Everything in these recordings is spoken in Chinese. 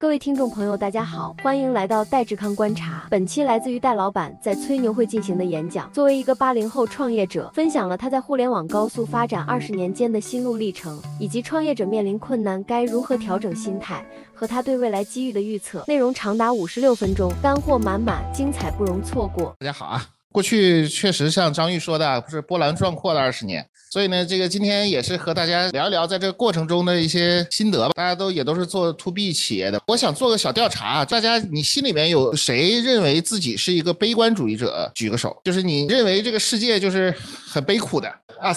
各位听众朋友，大家好，欢迎来到戴志康观察。本期来自于戴老板在吹牛会进行的演讲。作为一个八零后创业者，分享了他在互联网高速发展二十年间的心路历程，以及创业者面临困难该如何调整心态，和他对未来机遇的预测。内容长达五十六分钟，干货满满，精彩不容错过。大家好啊，过去确实像张玉说的，不是波澜壮阔的二十年。所以呢，这个今天也是和大家聊一聊，在这个过程中的一些心得吧。大家都也都是做 to B 企业的，我想做个小调查，大家你心里面有谁认为自己是一个悲观主义者？举个手，就是你认为这个世界就是很悲苦的啊。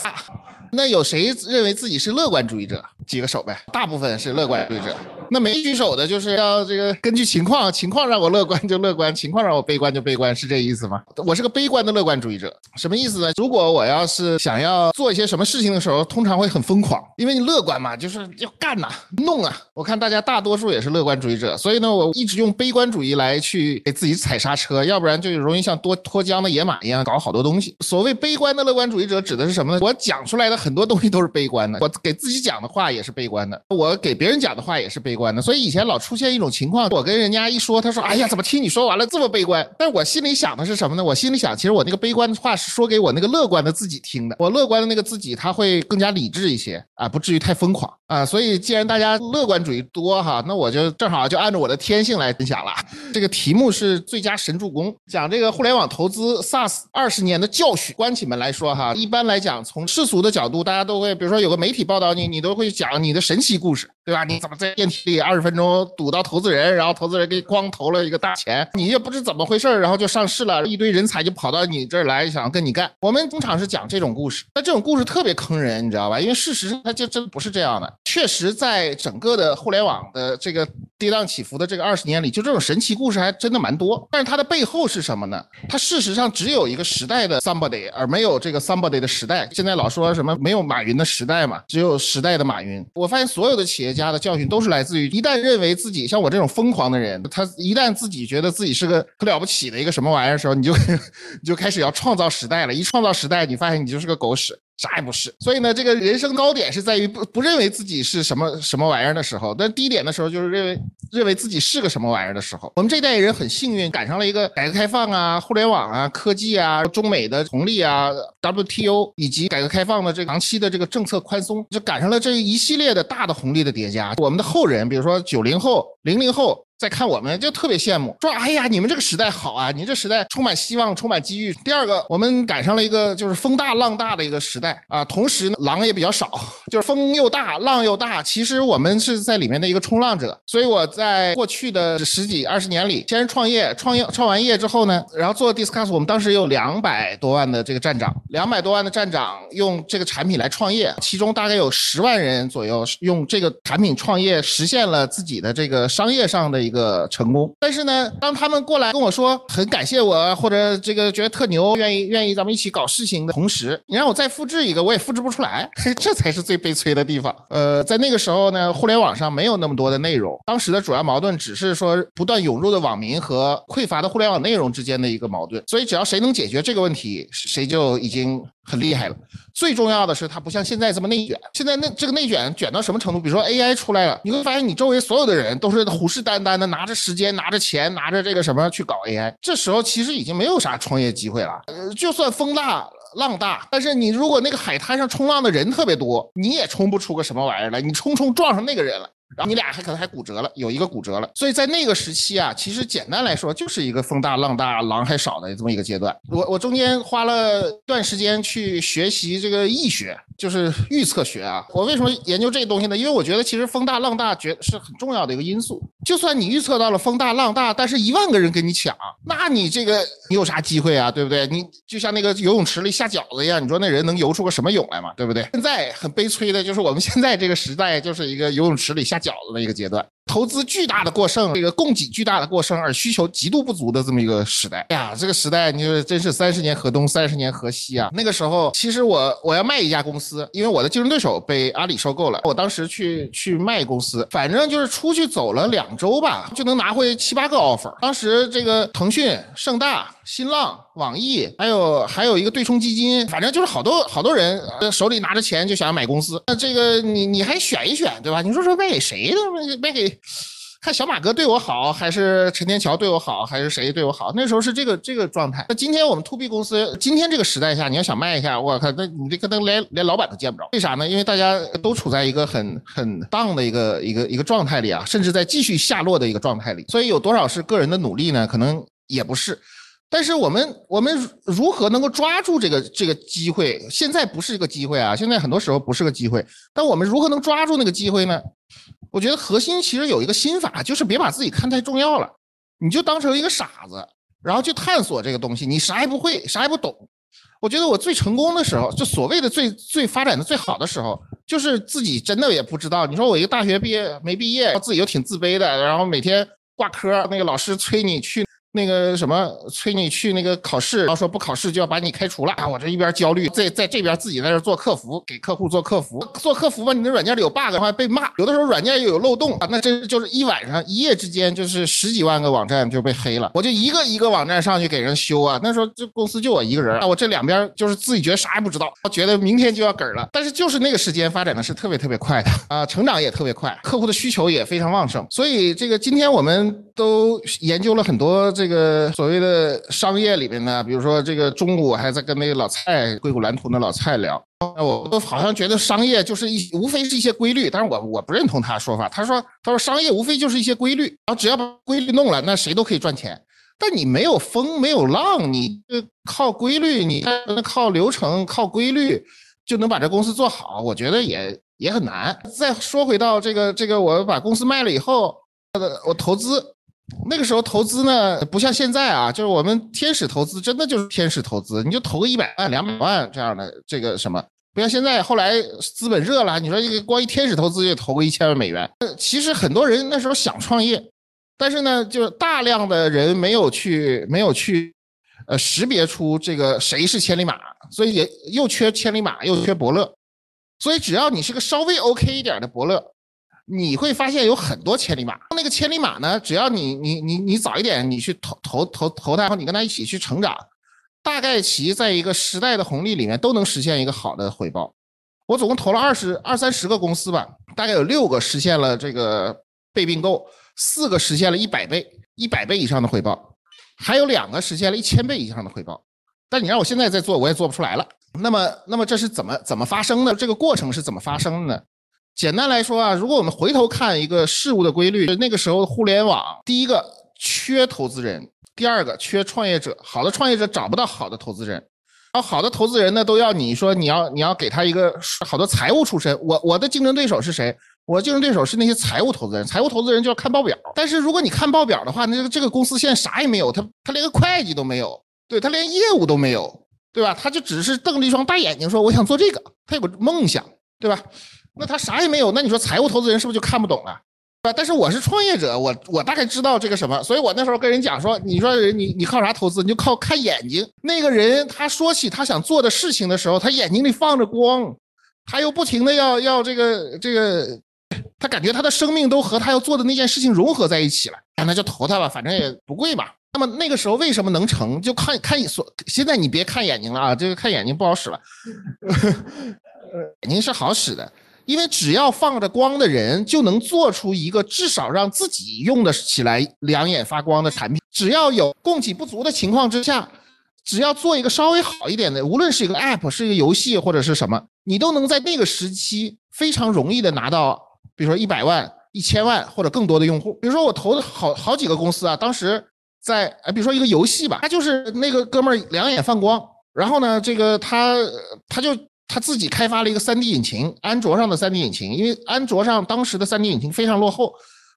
那有谁认为自己是乐观主义者？举个手呗。大部分是乐观主义者。那没举手的，就是要这个根据情况，情况让我乐观就乐观，情况让我悲观就悲观，是这意思吗？我是个悲观的乐观主义者，什么意思呢？如果我要是想要做一些什么事情的时候，通常会很疯狂，因为你乐观嘛，就是要干呐，弄啊。我看大家大多数也是乐观主义者，所以呢，我一直用悲观主义来去给自己踩刹车，要不然就容易像多脱缰的野马一样搞好多东西。所谓悲观的乐观主义者指的是什么呢？我讲出来的很多东西都是悲观的，我给自己讲的话也是悲观的，我给别人讲的话也是悲观的。所以以前老出现一种情况，我跟人家一说，他说：“哎呀，怎么听你说完了这么悲观？”但我心里想的是什么呢？我心里想，其实我那个悲观的话是说给我那个乐观的自己听的。我乐观的那个自己他会更加理智一些啊，不至于太疯狂啊。所以既然大家乐观主义多哈，那我就正好就按照我的天性来分享了。这个题目是最佳神助攻，讲这个互联网投资 SaaS 二十年的教训。关起门来说哈，一般来讲，从世俗的角度，大家都会，比如说有个媒体报道你，你都会讲你的神奇故事，对吧？你怎么在电梯里二十分钟堵到投资人，然后投资人给你光投了一个大钱，你也不知怎么回事然后就上市了，一堆人才就跑到你这儿来想跟你干。我们通常是讲这种故事，那这种故事特别坑人，你知道吧？因为事实上它就真不是这样的。确实，在整个的互联网的这个跌宕起伏的这个二十年里，就这种神奇故事还真的蛮多。但是它的背后是什么呢？它事实上只有一个时代的 somebody，而没有这个 somebody 的时代。现在老说什么没有马云的时代嘛，只有时代的马云。我发现所有的企业家的教训都是来自于，一旦认为自己像我这种疯狂的人，他一旦自己觉得自己是个可了不起的一个什么玩意儿的时候，你就 你就开始要创造时代了。一创造时代，你发现你就是个狗屎。啥也不是，所以呢，这个人生高点是在于不不认为自己是什么什么玩意儿的时候，但低点的时候就是认为认为自己是个什么玩意儿的时候。我们这代人很幸运，赶上了一个改革开放啊、互联网啊、科技啊、中美的红利啊、WTO 以及改革开放的这长期的这个政策宽松，就赶上了这一系列的大的红利的叠加。我们的后人，比如说九零后、零零后。再看我们就特别羡慕，说哎呀，你们这个时代好啊，你这时代充满希望，充满机遇。第二个，我们赶上了一个就是风大浪大的一个时代啊，同时呢，狼也比较少，就是风又大，浪又大。其实我们是在里面的一个冲浪者。所以我在过去的十几二十年里，先是创业，创业创完业之后呢，然后做 Discuss，我们当时有两百多万的这个站长，两百多万的站长用这个产品来创业，其中大概有十万人左右用这个产品创业，实现了自己的这个商业上的。一个成功，但是呢，当他们过来跟我说很感谢我，或者这个觉得特牛，愿意愿意咱们一起搞事情的同时，你让我再复制一个，我也复制不出来，这才是最悲催的地方。呃，在那个时候呢，互联网上没有那么多的内容，当时的主要矛盾只是说不断涌入的网民和匮乏的互联网内容之间的一个矛盾，所以只要谁能解决这个问题，谁就已经。很厉害了，最重要的是它不像现在这么内卷。现在那这个内卷卷到什么程度？比如说 AI 出来了，你会发现你周围所有的人都是虎视眈眈的，拿着时间、拿着钱、拿着这个什么去搞 AI。这时候其实已经没有啥创业机会了。呃，就算风大浪大，但是你如果那个海滩上冲浪的人特别多，你也冲不出个什么玩意儿来。你冲冲撞上那个人了。然后你俩还可能还骨折了，有一个骨折了，所以在那个时期啊，其实简单来说就是一个风大浪大狼还少的这么一个阶段。我我中间花了段时间去学习这个易学，就是预测学啊。我为什么研究这东西呢？因为我觉得其实风大浪大绝是很重要的一个因素。就算你预测到了风大浪大，但是一万个人跟你抢，那你这个你有啥机会啊？对不对？你就像那个游泳池里下饺子一样，你说那人能游出个什么泳来嘛？对不对？现在很悲催的就是我们现在这个时代就是一个游泳池里下。饺子的一个阶段，投资巨大的过剩，这个供给巨大的过剩，而需求极度不足的这么一个时代。哎呀，这个时代，你说真是三十年河东，三十年河西啊！那个时候，其实我我要卖一家公司，因为我的竞争对手被阿里收购了。我当时去去卖公司，反正就是出去走了两周吧，就能拿回七八个 offer。当时这个腾讯、盛大。新浪、网易，还有还有一个对冲基金，反正就是好多好多人手里拿着钱就想要买公司。那这个你你还选一选，对吧？你说说卖给谁的？卖给看小马哥对我好，还是陈天桥对我好，还是谁对我好？那时候是这个这个状态。那今天我们 to B 公司，今天这个时代下，你要想卖一下，我靠，那你这可能连连老板都见不着。为啥呢？因为大家都处在一个很很荡的一个一个一个状态里啊，甚至在继续下落的一个状态里。所以有多少是个人的努力呢？可能也不是。但是我们我们如何能够抓住这个这个机会？现在不是一个机会啊！现在很多时候不是个机会。但我们如何能抓住那个机会呢？我觉得核心其实有一个心法，就是别把自己看太重要了，你就当成一个傻子，然后去探索这个东西。你啥也不会，啥也不懂。我觉得我最成功的时候，就所谓的最最发展的最好的时候，就是自己真的也不知道。你说我一个大学毕业没毕业，自己又挺自卑的，然后每天挂科，那个老师催你去。那个什么催你去那个考试，然后说不考试就要把你开除了啊！我这一边焦虑，在在这边自己在这做客服，给客户做客服，做客服吧，你的软件里有 bug 的话被骂，有的时候软件又有漏洞啊，那真就是一晚上一夜之间就是十几万个网站就被黑了，我就一个一个网站上去给人修啊。那时候这公司就我一个人啊，我这两边就是自己觉得啥也不知道，觉得明天就要嗝了，但是就是那个时间发展的是特别特别快的啊，成长也特别快，客户的需求也非常旺盛，所以这个今天我们都研究了很多。这个所谓的商业里面呢，比如说这个中午还在跟那个老蔡硅谷蓝图的老蔡聊，我都好像觉得商业就是一无非是一些规律，但是我我不认同他说法。他说他说商业无非就是一些规律，然后只要把规律弄了，那谁都可以赚钱。但你没有风没有浪，你靠规律，你靠流程靠规律就能把这公司做好，我觉得也也很难。再说回到这个这个，我把公司卖了以后，我投资。那个时候投资呢，不像现在啊，就是我们天使投资，真的就是天使投资，你就投个一百万、两百万这样的这个什么，不像现在后来资本热了，你说这个光一天使投资就投个一千万美元。其实很多人那时候想创业，但是呢，就是大量的人没有去没有去，呃，识别出这个谁是千里马，所以也又缺千里马，又缺伯乐，所以只要你是个稍微 OK 一点的伯乐。你会发现有很多千里马，那个千里马呢，只要你你你你早一点，你去投投投投它，然后你跟它一起去成长，大概其在一个时代的红利里面都能实现一个好的回报。我总共投了二十二三十个公司吧，大概有六个实现了这个被并购，四个实现了一百倍一百倍以上的回报，还有两个实现了一千倍以上的回报。但你让我现在再做，我也做不出来了。那么那么这是怎么怎么发生的？这个过程是怎么发生的呢？简单来说啊，如果我们回头看一个事物的规律，那个时候互联网第一个缺投资人，第二个缺创业者，好的创业者找不到好的投资人，然后好的投资人呢都要你说你要你要给他一个好多财务出身。我我的竞争对手是谁？我竞争对手是那些财务投资人，财务投资人就要看报表。但是如果你看报表的话，那这个公司现在啥也没有，他他连个会计都没有，对他连业务都没有，对吧？他就只是瞪着一双大眼睛说我想做这个，他有个梦想，对吧？那他啥也没有，那你说财务投资人是不是就看不懂了，啊？但是我是创业者，我我大概知道这个什么，所以我那时候跟人讲说，你说你你靠啥投资？你就靠看眼睛。那个人他说起他想做的事情的时候，他眼睛里放着光，他又不停的要要这个这个，他感觉他的生命都和他要做的那件事情融合在一起了，那就投他吧，反正也不贵嘛。那么那个时候为什么能成？就看看所现在你别看眼睛了啊，这个看眼睛不好使了，眼睛是好使的。因为只要放着光的人，就能做出一个至少让自己用的起来两眼发光的产品。只要有供给不足的情况之下，只要做一个稍微好一点的，无论是一个 App，是一个游戏或者是什么，你都能在那个时期非常容易的拿到，比如说一百万、一千万或者更多的用户。比如说我投的好好几个公司啊，当时在，比如说一个游戏吧，他就是那个哥们儿两眼放光，然后呢，这个他他就。他自己开发了一个 3D 引擎，安卓上的 3D 引擎，因为安卓上当时的 3D 引擎非常落后，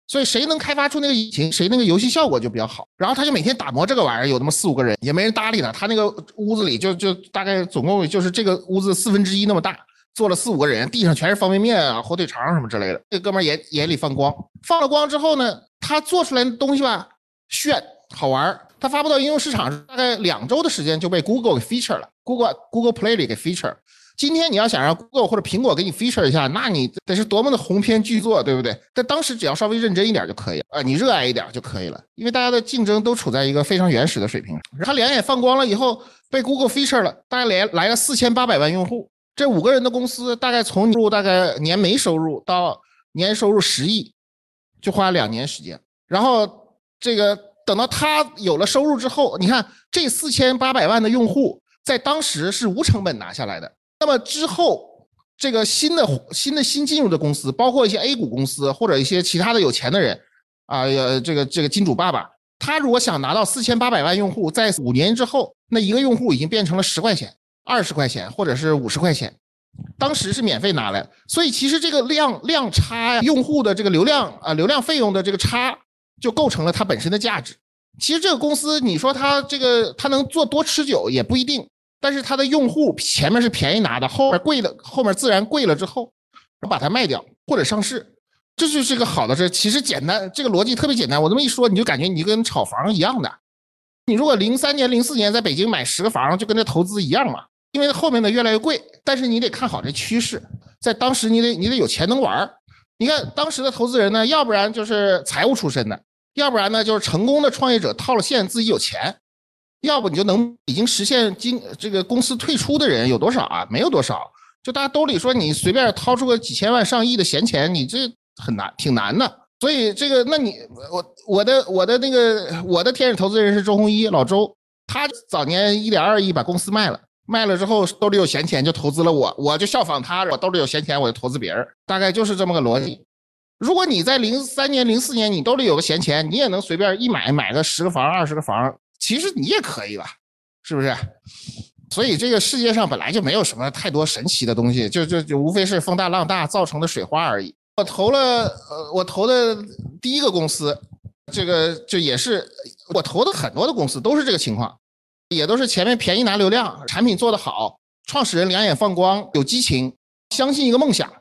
所以谁能开发出那个引擎，谁那个游戏效果就比较好。然后他就每天打磨这个玩意儿，有那么四五个人，也没人搭理他。他那个屋子里就就大概总共就是这个屋子四分之一那么大，坐了四五个人，地上全是方便面啊、火腿肠什么之类的。这哥们儿眼眼里放光，放了光之后呢，他做出来的东西吧炫好玩儿，他发布到应用市场大概两周的时间就被 Google 给 feature 了，Google Google Play 里给 feature。今天你要想让 Google 或者苹果给你 feature 一下，那你得是多么的鸿篇巨作，对不对？但当时只要稍微认真一点就可以了啊，你热爱一点就可以了，因为大家的竞争都处在一个非常原始的水平。他两眼放光了以后，被 Google feature 了，大概连来了四千八百万用户。这五个人的公司大概从入大概年没收入到年收入十亿，就花两年时间。然后这个等到他有了收入之后，你看这四千八百万的用户，在当时是无成本拿下来的。那么之后，这个新的新的新进入的公司，包括一些 A 股公司或者一些其他的有钱的人，啊，呃，这个这个金主爸爸，他如果想拿到四千八百万用户，在五年之后，那一个用户已经变成了十块钱、二十块钱或者是五十块钱，当时是免费拿来，所以其实这个量量差呀，用户的这个流量啊，流量费用的这个差，就构成了它本身的价值。其实这个公司，你说它这个它能做多持久也不一定。但是它的用户前面是便宜拿的，后面贵了，后面自然贵了之后，把它卖掉或者上市，这就是个好的事。其实简单，这个逻辑特别简单。我这么一说，你就感觉你跟炒房一样的。你如果零三年、零四年在北京买十个房，就跟这投资一样嘛。因为后面的越来越贵，但是你得看好这趋势，在当时你得你得有钱能玩你看当时的投资人呢，要不然就是财务出身的，要不然呢就是成功的创业者套了现，自己有钱。要不你就能已经实现经这个公司退出的人有多少啊？没有多少，就大家兜里说你随便掏出个几千万上亿的闲钱，你这很难，挺难的。所以这个，那你我我的我的那个我的天使投资人是周鸿祎老周，他早年一点二亿把公司卖了，卖了之后兜里有闲钱就投资了我，我就效仿他，我兜里有闲钱我就投资别人，大概就是这么个逻辑。如果你在零三年、零四年你兜里有个闲钱，你也能随便一买买个十个房、二十个房。其实你也可以吧，是不是？所以这个世界上本来就没有什么太多神奇的东西，就就就无非是风大浪大造成的水花而已。我投了，呃，我投的第一个公司，这个就也是我投的很多的公司都是这个情况，也都是前面便宜拿流量，产品做得好，创始人两眼放光，有激情，相信一个梦想，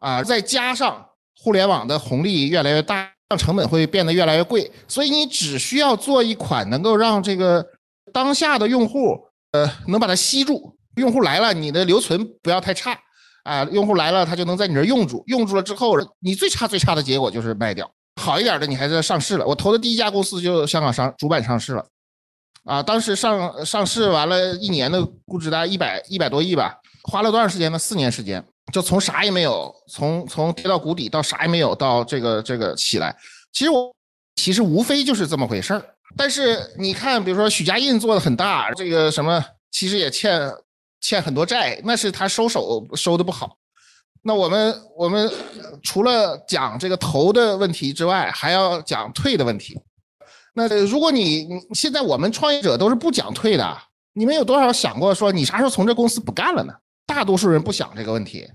啊，再加上互联网的红利越来越大。让成本会变得越来越贵，所以你只需要做一款能够让这个当下的用户，呃，能把它吸住。用户来了，你的留存不要太差啊。用户来了，他就能在你这儿用住。用住了之后，你最差最差的结果就是卖掉。好一点的，你还在上市了。我投的第一家公司就香港上主板上市了，啊，当时上上市完了一年的估值大概一百一百多亿吧，花了多长时间呢？四年时间。就从啥也没有，从从跌到谷底到啥也没有，到这个这个起来，其实我其实无非就是这么回事儿。但是你看，比如说许家印做的很大，这个什么其实也欠欠很多债，那是他收手收的不好。那我们我们除了讲这个投的问题之外，还要讲退的问题。那如果你现在我们创业者都是不讲退的，你们有多少想过说你啥时候从这公司不干了呢？大多数人不想这个问题。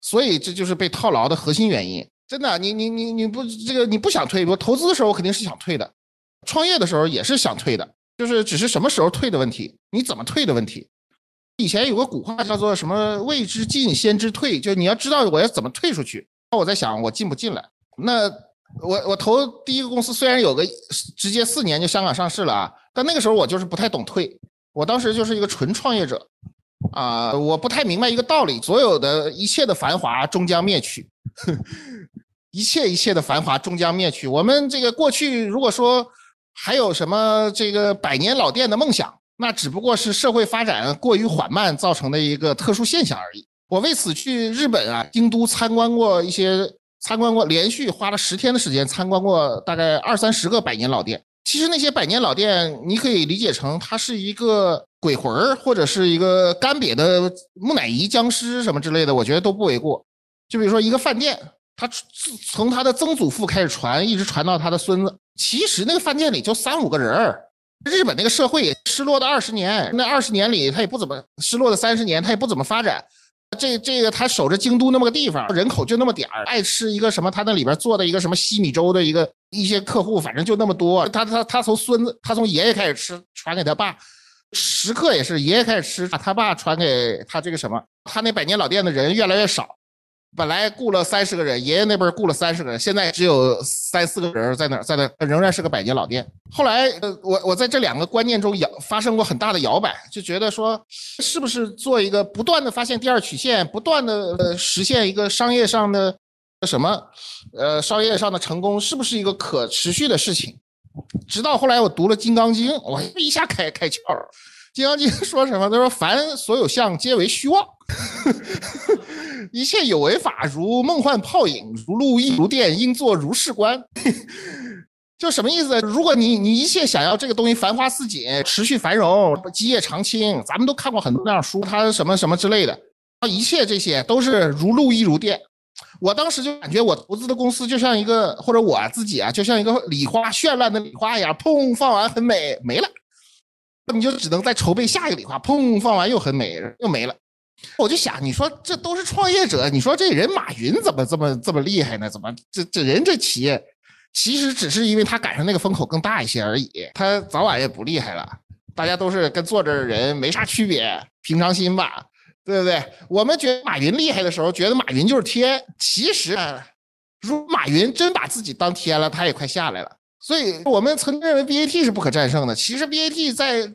所以这就是被套牢的核心原因。真的，你你你你不这个你不想退，我投资的时候肯定是想退的，创业的时候也是想退的，就是只是什么时候退的问题，你怎么退的问题。以前有个古话叫做什么“未知进先知退”，就你要知道我要怎么退出去。那我在想我进不进来。那我我投第一个公司虽然有个直接四年就香港上市了啊，但那个时候我就是不太懂退，我当时就是一个纯创业者。啊，我不太明白一个道理：所有的一切的繁华终将灭去，一切一切的繁华终将灭去。我们这个过去如果说还有什么这个百年老店的梦想，那只不过是社会发展过于缓慢造成的一个特殊现象而已。我为此去日本啊，京都参观过一些，参观过，连续花了十天的时间参观过大概二三十个百年老店。其实那些百年老店，你可以理解成它是一个鬼魂儿，或者是一个干瘪的木乃伊僵尸什么之类的，我觉得都不为过。就比如说一个饭店，它从他的曾祖父开始传，一直传到他的孙子。其实那个饭店里就三五个人儿。日本那个社会失落的二十年，那二十年里他也不怎么失落的三十年，他也不怎么发展。这这个他守着京都那么个地方，人口就那么点儿，爱吃一个什么，他那里边做的一个什么西米粥的一个一些客户，反正就那么多。他他他从孙子，他从爷爷开始吃，传给他爸，食客也是爷爷开始吃，把他爸传给他这个什么，他那百年老店的人越来越少。本来雇了三十个人，爷爷那边雇了三十个人，现在只有三四个人在那，在那仍然是个百年老店。后来，呃，我我在这两个观念中摇发生过很大的摇摆，就觉得说，是不是做一个不断的发现第二曲线，不断的呃实现一个商业上的什么，呃，商业上的成功，是不是一个可持续的事情？直到后来我读了《金刚经》，我一下开开窍了。《金刚经》说什么？他说：“凡所有相，皆为虚妄。”一切有为法如梦幻泡影，如露亦如电，应作如是观。就什么意思？如果你你一切想要这个东西繁花似锦、持续繁荣、基业长青，咱们都看过很多那样书，它什么什么之类的，一切这些都是如露亦如电。我当时就感觉我投资的公司就像一个，或者我自己啊，就像一个礼花绚烂的礼花一样，砰放完很美没了，你就只能再筹备下一个礼花，砰放完又很美又没了。我就想，你说这都是创业者，你说这人马云怎么这么这么厉害呢？怎么这这人这企业？其实只是因为他赶上那个风口更大一些而已，他早晚也不厉害了。大家都是跟坐着的人没啥区别，平常心吧，对不对？我们觉得马云厉害的时候，觉得马云就是天。其实，如马云真把自己当天了，他也快下来了。所以我们曾经认为 BAT 是不可战胜的。其实 BAT 在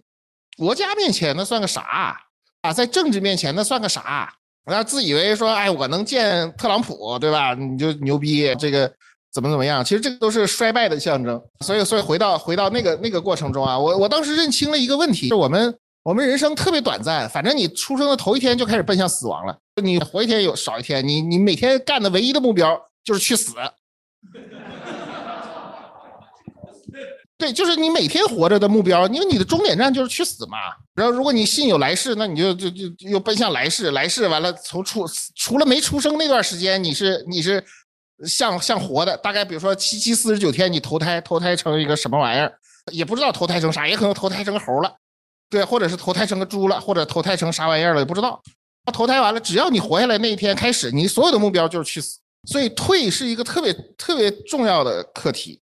国家面前那算个啥啊？在政治面前那算个啥？然后自以为说，哎，我能见特朗普，对吧？你就牛逼这个。怎么怎么样？其实这个都是衰败的象征。所以，所以回到回到那个那个过程中啊，我我当时认清了一个问题：，是我们我们人生特别短暂，反正你出生的头一天就开始奔向死亡了，你活一天有少一天，你你每天干的唯一的目标就是去死。对，就是你每天活着的目标，因为你的终点站就是去死嘛。然后，如果你信有来世，那你就就就又奔向来世，来世完了从出除了没出生那段时间，你是你是。像像活的，大概比如说七七四十九天，你投胎投胎成一个什么玩意儿，也不知道投胎成啥，也可能投胎成猴了，对，或者是投胎成个猪了，或者投胎成啥玩意儿了，也不知道。投胎完了，只要你活下来那一天开始，你所有的目标就是去死。所以退是一个特别特别重要的课题。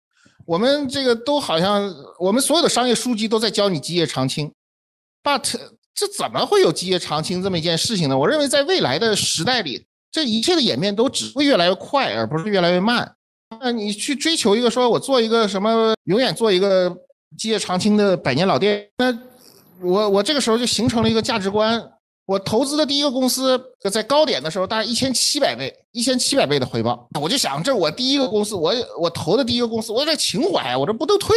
我们这个都好像，我们所有的商业书籍都在教你基业长青，but 这怎么会有基业长青这么一件事情呢？我认为在未来的时代里。这一切的演变都只会越来越快，而不是越来越慢。那你去追求一个，说我做一个什么，永远做一个基业长青的百年老店，那我我这个时候就形成了一个价值观。我投资的第一个公司在高点的时候，大概一千七百倍，一千七百倍的回报。我就想，这我第一个公司，我我投的第一个公司，我这情怀，我这不都退，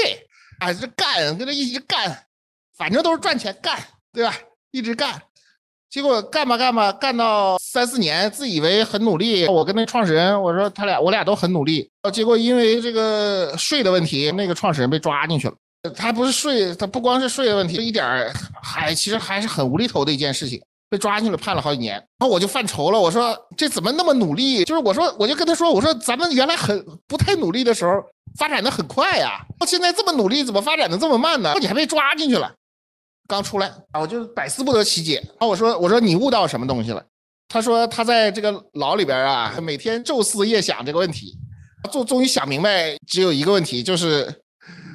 啊，这干，跟他一直干，反正都是赚钱，干，对吧？一直干。结果干吧干吧，干到三四年，自以为很努力。我跟那创始人我说，他俩我俩都很努力。结果因为这个税的问题，那个创始人被抓进去了。他不是税，他不光是税的问题，一点儿还其实还是很无厘头的一件事情，被抓进去了，判了好几年。然后我就犯愁了，我说这怎么那么努力？就是我说我就跟他说，我说咱们原来很不太努力的时候，发展的很快呀，现在这么努力，怎么发展的这么慢呢？你还被抓进去了。刚出来啊，我就百思不得其解。啊，我说我说你悟到什么东西了？他说他在这个牢里边啊，每天昼思夜想这个问题，终终于想明白，只有一个问题，就是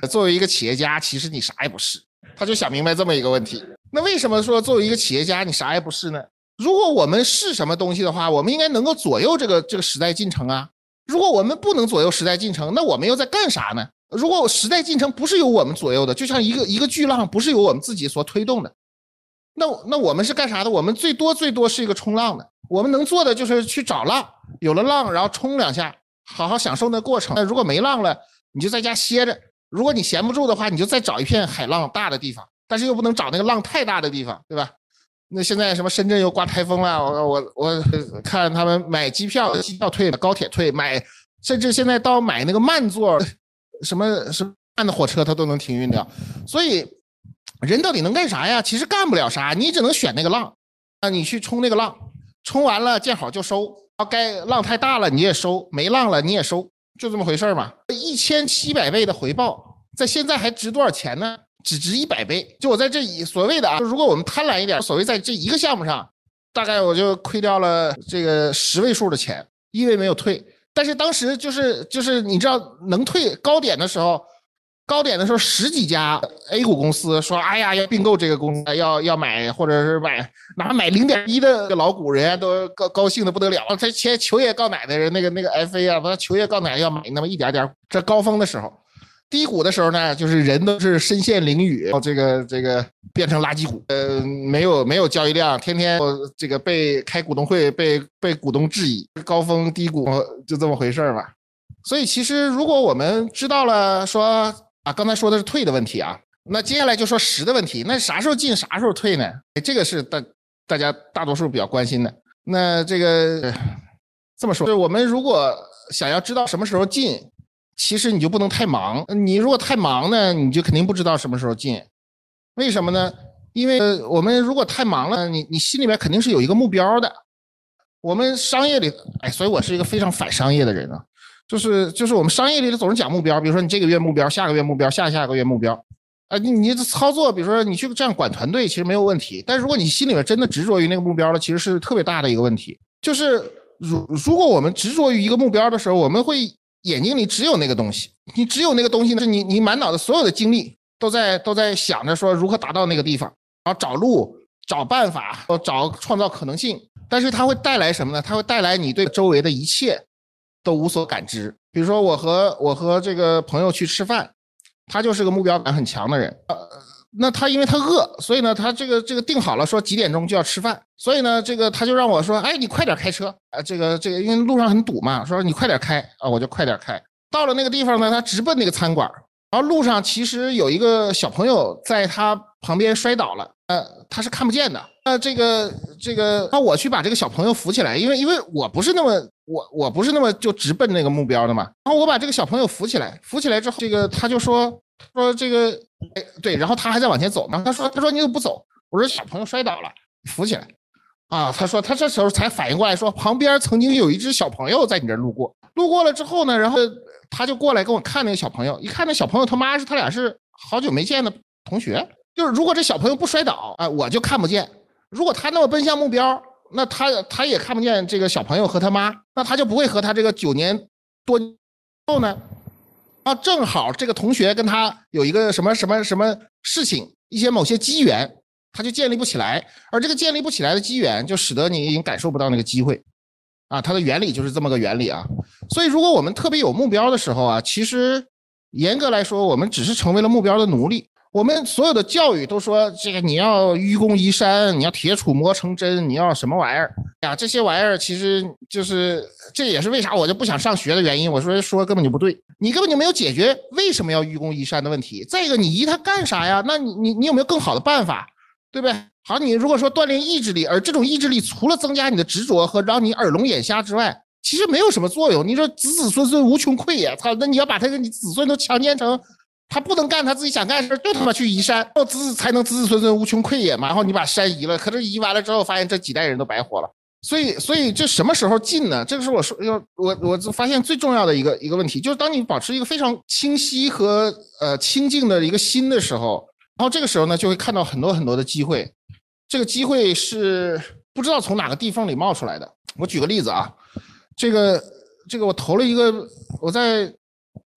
作为一个企业家，其实你啥也不是。他就想明白这么一个问题。那为什么说作为一个企业家你啥也不是呢？如果我们是什么东西的话，我们应该能够左右这个这个时代进程啊。如果我们不能左右时代进程，那我们又在干啥呢？如果时代进程不是由我们左右的，就像一个一个巨浪不是由我们自己所推动的，那那我们是干啥的？我们最多最多是一个冲浪的。我们能做的就是去找浪，有了浪，然后冲两下，好好享受那过程。那如果没浪了，你就在家歇着。如果你闲不住的话，你就再找一片海浪大的地方，但是又不能找那个浪太大的地方，对吧？那现在什么深圳又刮台风了，我我我看他们买机票，机票退了，高铁退，买，甚至现在到买那个慢座。什么什么慢的火车，它都能停运掉。所以，人到底能干啥呀？其实干不了啥，你只能选那个浪啊，你去冲那个浪，冲完了见好就收。该浪太大了你也收，没浪了你也收，就这么回事儿嘛。一千七百倍的回报，在现在还值多少钱呢？只值一百倍。就我在这一所谓的啊，如果我们贪婪一点，所谓在这一个项目上，大概我就亏掉了这个十位数的钱，因为没有退。但是当时就是就是你知道能退高点的时候，高点的时候十几家 A 股公司说，哎呀要并购这个公司，要要买或者是买哪怕买零点一的老股，人家都高高兴的不得了。他前求爷告奶奶人那个那个 FA 啊，他求爷告奶奶要买那么一点点，这高峰的时候。低谷的时候呢，就是人都是身陷囹圄，这个这个变成垃圾股，呃，没有没有交易量，天天这个被开股东会，被被股东质疑，高峰低谷就这么回事儿吧。所以其实如果我们知道了说啊，刚才说的是退的问题啊，那接下来就说实的问题，那啥时候进，啥时候退呢？这个是大大家大多数比较关心的。那这个这么说，就是我们如果想要知道什么时候进，其实你就不能太忙。你如果太忙呢，你就肯定不知道什么时候进。为什么呢？因为我们如果太忙了，你你心里面肯定是有一个目标的。我们商业里，哎，所以我是一个非常反商业的人啊。就是就是我们商业里总是讲目标，比如说你这个月目标，下个月目标，下下个月目标，啊，你你这操作，比如说你去这样管团队，其实没有问题。但如果你心里面真的执着于那个目标了，其实是特别大的一个问题。就是如如果我们执着于一个目标的时候，我们会眼睛里只有那个东西，你只有那个东西呢，是你你满脑子所有的精力都在都在想着说如何达到那个地方，然后找路、找办法、找创造可能性。但是它会带来什么呢？它会带来你对周围的一切。都无所感知。比如说，我和我和这个朋友去吃饭，他就是个目标感很强的人。呃，那他因为他饿，所以呢，他这个这个定好了说几点钟就要吃饭，所以呢，这个他就让我说，哎，你快点开车啊，这个这个因为路上很堵嘛，说你快点开啊，我就快点开。到了那个地方呢，他直奔那个餐馆，然后路上其实有一个小朋友在他旁边摔倒了，呃，他是看不见的。那这个这个，那我去把这个小朋友扶起来，因为因为我不是那么。我我不是那么就直奔那个目标的嘛，然后我把这个小朋友扶起来，扶起来之后，这个他就说说这个，哎对，然后他还在往前走呢，他说他说你怎么不走？我说小朋友摔倒了，扶起来，啊，他说他这时候才反应过来，说旁边曾经有一只小朋友在你这路过，路过了之后呢，然后他就过来跟我看那个小朋友，一看那小朋友他妈是他俩是好久没见的同学，就是如果这小朋友不摔倒，哎，我就看不见；如果他那么奔向目标。那他他也看不见这个小朋友和他妈，那他就不会和他这个九年多后呢？啊，正好这个同学跟他有一个什么什么什么事情，一些某些机缘，他就建立不起来，而这个建立不起来的机缘，就使得你已经感受不到那个机会，啊，它的原理就是这么个原理啊。所以，如果我们特别有目标的时候啊，其实严格来说，我们只是成为了目标的奴隶。我们所有的教育都说这个你要愚公移山，你要铁杵磨成针，你要什么玩意儿呀？这些玩意儿其实就是这也是为啥我就不想上学的原因。我说说根本就不对，你根本就没有解决为什么要愚公移山的问题。再一个，你移它干啥呀？那你你你有没有更好的办法，对不对？好，你如果说锻炼意志力，而这种意志力除了增加你的执着和让你耳聋眼瞎之外，其实没有什么作用。你说子子孙孙无穷匮也，操，那你要把他跟你子孙都强奸成。他不能干他自己想干的事就他妈去移山，后子子才能子子孙孙无穷匮也嘛。然后你把山移了，可是移完了之后，发现这几代人都白活了。所以，所以这什么时候进呢？这个是我说要我我发现最重要的一个一个问题，就是当你保持一个非常清晰和呃清净的一个心的时候，然后这个时候呢，就会看到很多很多的机会。这个机会是不知道从哪个地缝里冒出来的。我举个例子啊，这个这个我投了一个，我在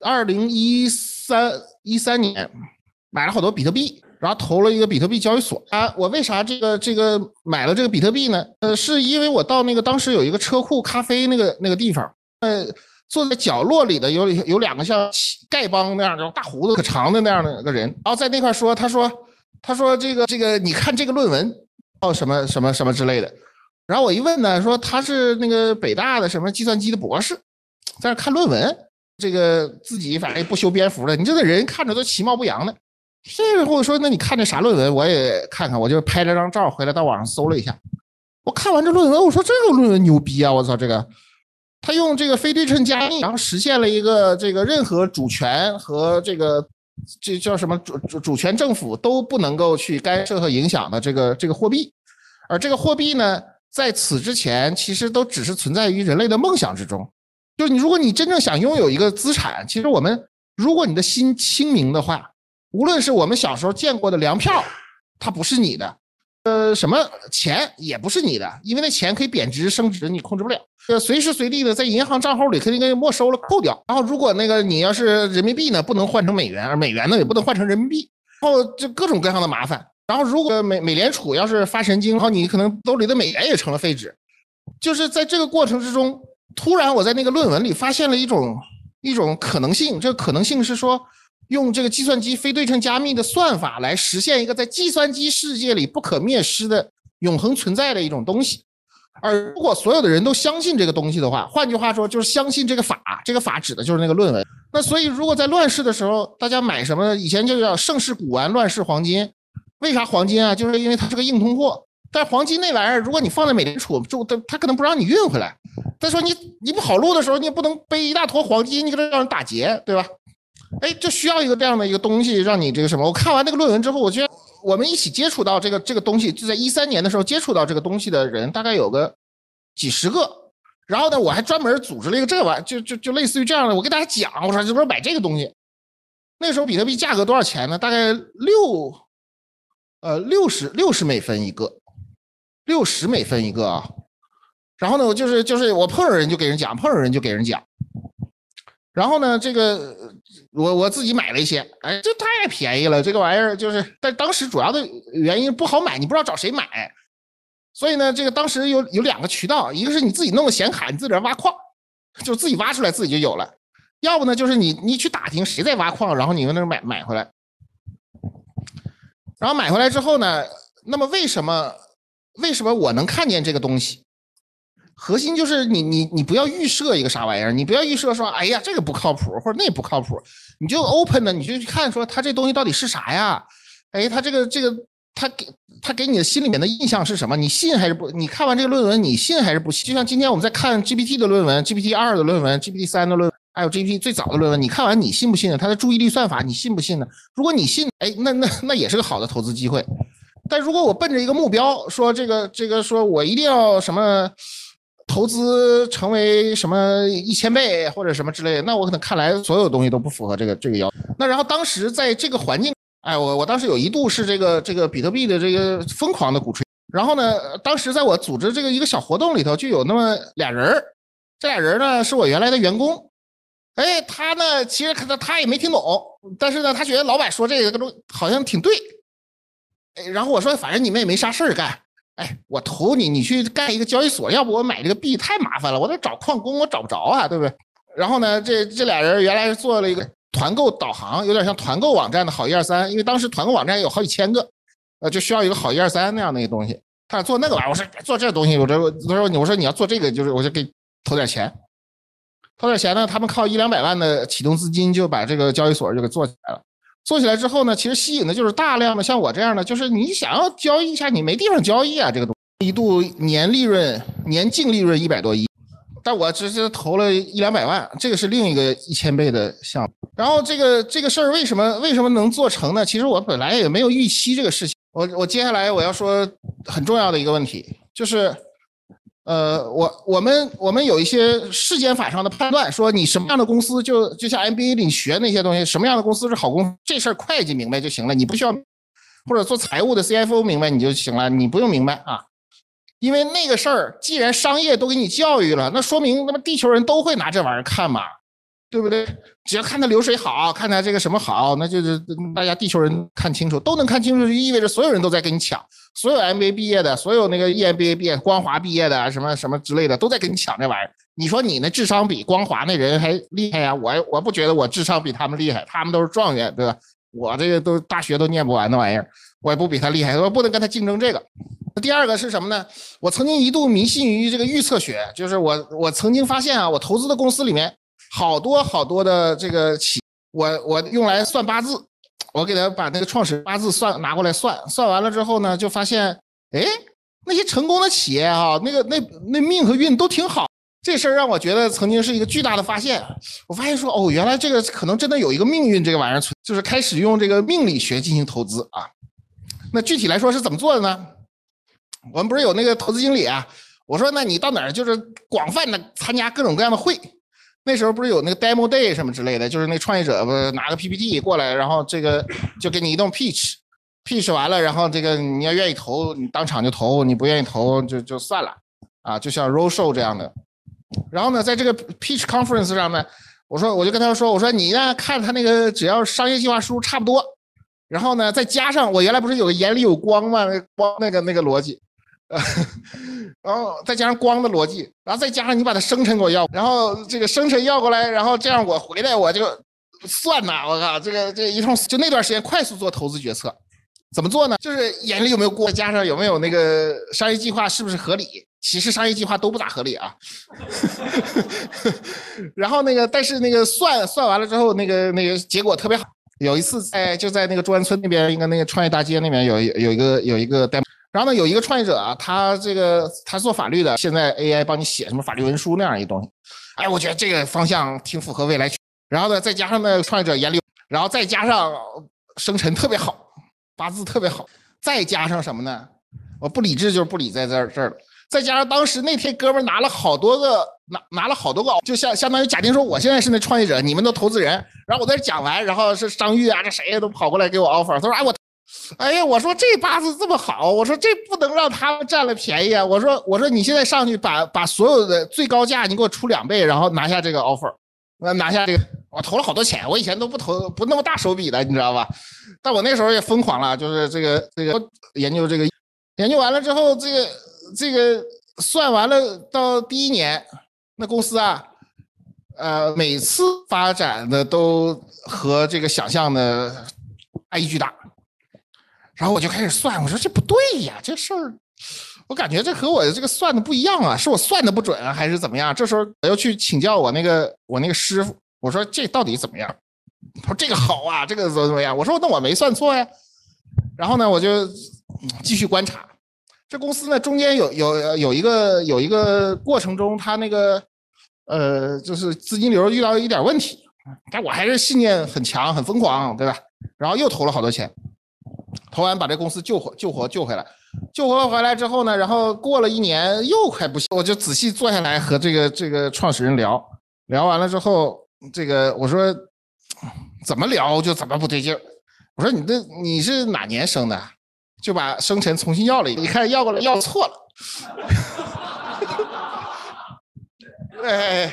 二零一三。一三年买了好多比特币，然后投了一个比特币交易所啊。我为啥这个这个买了这个比特币呢？呃，是因为我到那个当时有一个车库咖啡那个那个地方，呃，坐在角落里的有有两个像丐帮那样的大胡子可长的那样的个人，然后在那块说，他说他说这个这个你看这个论文哦什么什么什么之类的。然后我一问呢，说他是那个北大的什么计算机的博士，在那看论文。这个自己反正不修边幅的，你这个人看着都其貌不扬的。这个我说，那你看这啥论文？我也看看，我就拍了张照回来，到网上搜了一下。我看完这论文，我说这个论文牛逼啊！我操，这个他用这个非对称加密，然后实现了一个这个任何主权和这个这叫什么主主主权政府都不能够去干涉和影响的这个这个货币。而这个货币呢，在此之前其实都只是存在于人类的梦想之中。就是你，如果你真正想拥有一个资产，其实我们，如果你的心清明的话，无论是我们小时候见过的粮票，它不是你的，呃，什么钱也不是你的，因为那钱可以贬值升值，你控制不了。呃，随时随地的在银行账号里肯定给没收了扣掉。然后如果那个你要是人民币呢，不能换成美元，而美元呢也不能换成人民币，然后就各种各样的麻烦。然后如果美美联储要是发神经，然后你可能兜里的美元也成了废纸。就是在这个过程之中。突然，我在那个论文里发现了一种一种可能性。这个可能性是说，用这个计算机非对称加密的算法来实现一个在计算机世界里不可灭失的永恒存在的一种东西。而如果所有的人都相信这个东西的话，换句话说，就是相信这个法。这个法指的就是那个论文。那所以，如果在乱世的时候，大家买什么？以前就叫盛世古玩，乱世黄金。为啥黄金啊？就是因为它是个硬通货。但黄金那玩意儿，如果你放在美联储，就它它可能不让你运回来。再说你你不跑路的时候，你也不能背一大坨黄金，你给他让人打劫，对吧？哎，就需要一个这样的一个东西，让你这个什么？我看完那个论文之后，我觉得我们一起接触到这个这个东西，就在一三年的时候接触到这个东西的人，大概有个几十个。然后呢，我还专门组织了一个这玩意，就就就类似于这样的，我给大家讲，我说是不是买这个东西？那时候比特币价格多少钱呢？大概六，呃，六十六十美分一个，六十美分一个啊。然后呢，我就是就是我碰着人就给人讲，碰着人就给人讲。然后呢，这个我我自己买了一些，哎，这太便宜了，这个玩意儿就是，但当时主要的原因不好买，你不知道找谁买，所以呢，这个当时有有两个渠道，一个是你自己弄个显卡，你自个儿挖矿，就自己挖出来自己就有了；要不呢，就是你你去打听谁在挖矿，然后你从那儿买买回来。然后买回来之后呢，那么为什么为什么我能看见这个东西？核心就是你你你不要预设一个啥玩意儿，你不要预设说，哎呀这个不靠谱或者那不靠谱，你就 open 的，你就去看说它这东西到底是啥呀？哎，它这个这个它给它给你的心里面的印象是什么？你信还是不？你看完这个论文，你信还是不信？就像今天我们在看 GPT 的论文，GPT 二的论文，GPT 三的论文，还有 GPT 最早的论文，你看完你信不信呢？它的注意力算法你信不信呢？如果你信，哎，那那那也是个好的投资机会。但如果我奔着一个目标说这个这个说我一定要什么？投资成为什么一千倍或者什么之类的，那我可能看来所有东西都不符合这个这个要求。那然后当时在这个环境，哎，我我当时有一度是这个这个比特币的这个疯狂的鼓吹。然后呢，当时在我组织这个一个小活动里头，就有那么俩人儿，这俩人呢是我原来的员工。哎，他呢其实他他也没听懂，但是呢他觉得老板说这个都好像挺对。哎，然后我说反正你们也没啥事儿干。哎，我投你，你去干一个交易所，要不我买这个币太麻烦了，我得找矿工，我找不着啊，对不对？然后呢，这这俩人原来是做了一个团购导航，有点像团购网站的好一二三，因为当时团购网站有好几千个，呃，就需要一个好一二三那样的一个东西。他俩做那个玩意儿，我说做这东西，我这我说你我说你要做这个，就是我就给投点钱，投点钱呢，他们靠一两百万的启动资金就把这个交易所就给做起来了。做起来之后呢，其实吸引的就是大量的像我这样的，就是你想要交易一下，你没地方交易啊。这个东一度年利润年净利润一百多亿，但我直接投了一两百万，这个是另一个一千倍的项目。然后这个这个事儿为什么为什么能做成呢？其实我本来也没有预期这个事情。我我接下来我要说很重要的一个问题就是。呃，我我们我们有一些世间法上的判断，说你什么样的公司就就像 MBA 里学那些东西，什么样的公司是好公司，这事儿会计明白就行了，你不需要，或者做财务的 CFO 明白你就行了，你不用明白啊，因为那个事儿既然商业都给你教育了，那说明那么地球人都会拿这玩意儿看嘛。对不对？只要看它流水好，看它这个什么好，那就是大家地球人看清楚，都能看清楚，就意味着所有人都在跟你抢。所有 MBA 毕业的，所有那个 EMBA 毕业、光华毕业的，什么什么之类的，都在跟你抢这玩意儿。你说你那智商比光华那人还厉害呀？我我不觉得我智商比他们厉害，他们都是状元，对吧？我这个都大学都念不完的玩意儿，我也不比他厉害，我不能跟他竞争这个。第二个是什么呢？我曾经一度迷信于这个预测学，就是我我曾经发现啊，我投资的公司里面。好多好多的这个企，我我用来算八字，我给他把那个创始八字算拿过来算，算完了之后呢，就发现，哎，那些成功的企业哈，那个那那命和运都挺好。这事儿让我觉得曾经是一个巨大的发现。我发现说，哦，原来这个可能真的有一个命运这个玩意儿存，就是开始用这个命理学进行投资啊。那具体来说是怎么做的呢？我们不是有那个投资经理啊？我说，那你到哪儿就是广泛的参加各种各样的会。那时候不是有那个 demo day 什么之类的，就是那创业者不拿个 PPT 过来，然后这个就给你一顿 pitch，pitch 完了，然后这个你要愿意投，你当场就投；你不愿意投就就算了，啊，就像 road show 这样的。然后呢，在这个 pitch conference 上呢，我说我就跟他说，我说你呢看他那个只要商业计划书差不多，然后呢再加上我原来不是有个眼里有光吗？光那个那个逻辑。然后再加上光的逻辑，然后再加上你把它生成给我要，然后这个生成要过来，然后这样我回来我就算呐，我靠，这个这一通就那段时间快速做投资决策，怎么做呢？就是眼里有没有光，加上有没有那个商业计划是不是合理？其实商业计划都不咋合理啊。然后那个但是那个算算完了之后，那个那个结果特别好。有一次在就在那个中关村那边一个那个创业大街那边有有一个有一个 demo。然后呢，有一个创业者啊，他这个他做法律的，现在 AI 帮你写什么法律文书那样一东西，哎，我觉得这个方向挺符合未来。然后呢，再加上呢，创业者眼里，然后再加上生辰特别好，八字特别好，再加上什么呢？我不理智就是不理在这儿这儿了。再加上当时那天哥们拿了好多个拿拿了好多个，就相相当于假定说我现在是那创业者，你们都投资人。然后我在这讲完，然后是张玉啊，这谁都跑过来给我 offer，他说哎我。哎呀，我说这八字这么好，我说这不能让他们占了便宜啊！我说，我说你现在上去把把所有的最高价你给我出两倍，然后拿下这个 offer，那拿下这个，我投了好多钱，我以前都不投不那么大手笔的，你知道吧？但我那时候也疯狂了，就是这个这个研究这个，研究完了之后，这个这个算完了到第一年，那公司啊，呃，每次发展的都和这个想象的差异巨大。然后我就开始算，我说这不对呀，这事儿，我感觉这和我的这个算的不一样啊，是我算的不准啊，还是怎么样？这时候我又去请教我那个我那个师傅，我说这到底怎么样？他说这个好啊，这个怎么怎么样？我说那我没算错呀。然后呢，我就继续观察，这公司呢中间有有有一个有一个过程中，他那个呃就是资金流遇到一点问题，但我还是信念很强，很疯狂，对吧？然后又投了好多钱。投完把这公司救活救活救回来，救活回来之后呢，然后过了一年又快不行，我就仔细坐下来和这个这个创始人聊聊完了之后，这个我说怎么聊就怎么不对劲儿。我说你这你是哪年生的？就把生辰重新要了一，一看要过来要错了。哎，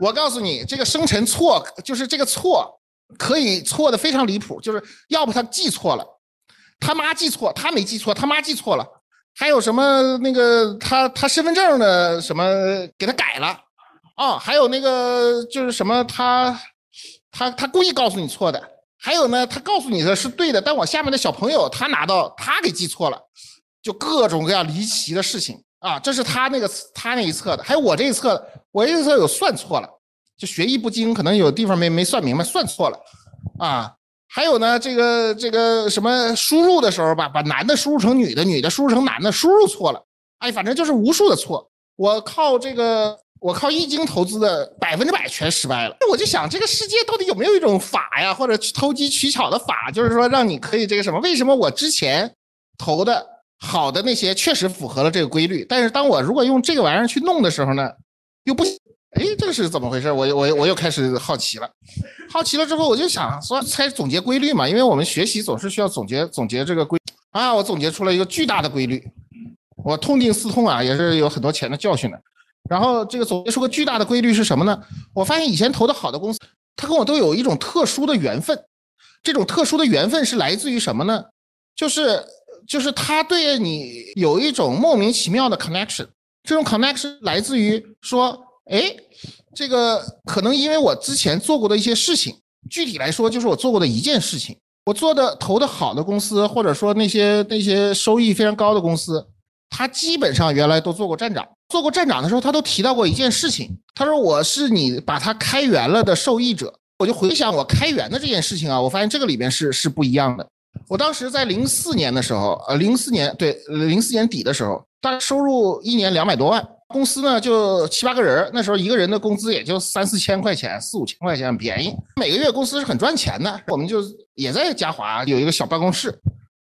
我告诉你，这个生辰错就是这个错。可以错的非常离谱，就是要不他记错了，他妈记错，他没记错，他妈记错了，还有什么那个他他身份证的什么给他改了啊？还有那个就是什么他他他故意告诉你错的，还有呢，他告诉你的是对的，但我下面的小朋友他拿到他给记错了，就各种各样离奇的事情啊！这是他那个他那一侧的，还有我这一侧的，我这一侧有算错了。就学艺不精，可能有地方没没算明白，算错了，啊，还有呢，这个这个什么输入的时候吧，把男的输入成女的，女的输入成男的，输入错了，哎，反正就是无数的错。我靠这个，我靠易经投资的百分之百全失败了。那我就想，这个世界到底有没有一种法呀，或者投机取巧的法，就是说让你可以这个什么？为什么我之前投的好的那些确实符合了这个规律，但是当我如果用这个玩意儿去弄的时候呢，又不？哎，这个是怎么回事？我我我又开始好奇了，好奇了之后，我就想说，开始总结规律嘛，因为我们学习总是需要总结总结这个规啊。我总结出了一个巨大的规律，我痛定思痛啊，也是有很多钱的教训的。然后这个总结出个巨大的规律是什么呢？我发现以前投的好的公司，它跟我都有一种特殊的缘分。这种特殊的缘分是来自于什么呢？就是就是他对你有一种莫名其妙的 connection。这种 connection 来自于说。哎，这个可能因为我之前做过的一些事情，具体来说就是我做过的一件事情。我做的投的好的公司，或者说那些那些收益非常高的公司，他基本上原来都做过站长。做过站长的时候，他都提到过一件事情。他说我是你把他开源了的受益者。我就回想我开源的这件事情啊，我发现这个里面是是不一样的。我当时在零四年的时候，呃，零四年对零四年底的时候，大概收入一年两百多万。公司呢就七八个人，那时候一个人的工资也就三四千块钱，四五千块钱很便宜。每个月公司是很赚钱的，我们就也在嘉华有一个小办公室，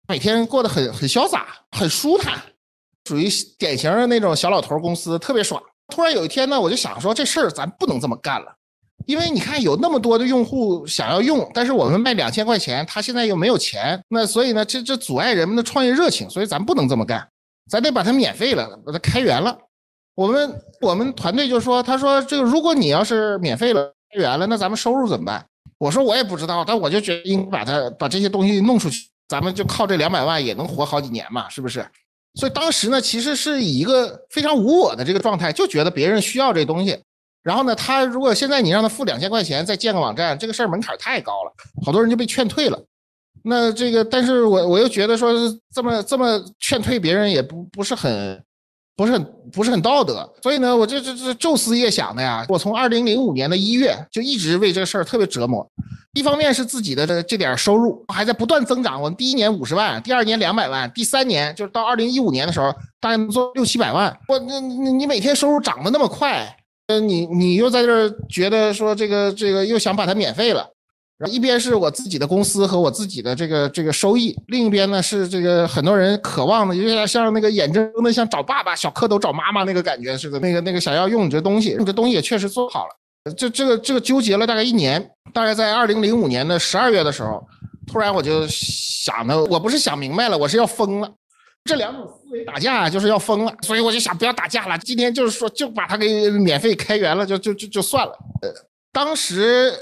每天过得很很潇洒，很舒坦，属于典型的那种小老头公司，特别爽。突然有一天呢，我就想说这事儿咱不能这么干了，因为你看有那么多的用户想要用，但是我们卖两千块钱，他现在又没有钱，那所以呢这这阻碍人们的创业热情，所以咱不能这么干，咱得把它免费了，把它开源了。我们我们团队就说，他说这个如果你要是免费了开源了，那咱们收入怎么办？我说我也不知道，但我就觉得应该把它把这些东西弄出去，咱们就靠这两百万也能活好几年嘛，是不是？所以当时呢，其实是以一个非常无我的这个状态，就觉得别人需要这东西。然后呢，他如果现在你让他付两千块钱再建个网站，这个事儿门槛太高了，好多人就被劝退了。那这个，但是我我又觉得说这么这么劝退别人也不不是很。不是很不是很道德，所以呢，我这这这昼思夜想的呀。我从二零零五年的一月就一直为这个事儿特别折磨，一方面是自己的这这点收入还在不断增长，我第一年五十万，第二年两百万，第三年就是到二零一五年的时候，大概能做六七百万。我那你你每天收入涨得那么快，呃，你你又在这儿觉得说这个这个又想把它免费了。一边是我自己的公司和我自己的这个这个收益，另一边呢是这个很多人渴望的，有点像那个眼睁睁的像找爸爸，小蝌蚪找妈妈那个感觉似的，那个那个想要用你这东西，你这东西也确实做好了，这这个这个纠结了大概一年，大概在二零零五年的十二月的时候，突然我就想的，我不是想明白了，我是要疯了，这两种思维打架就是要疯了，所以我就想不要打架了，今天就是说就把它给免费开源了，就就就就算了，呃，当时。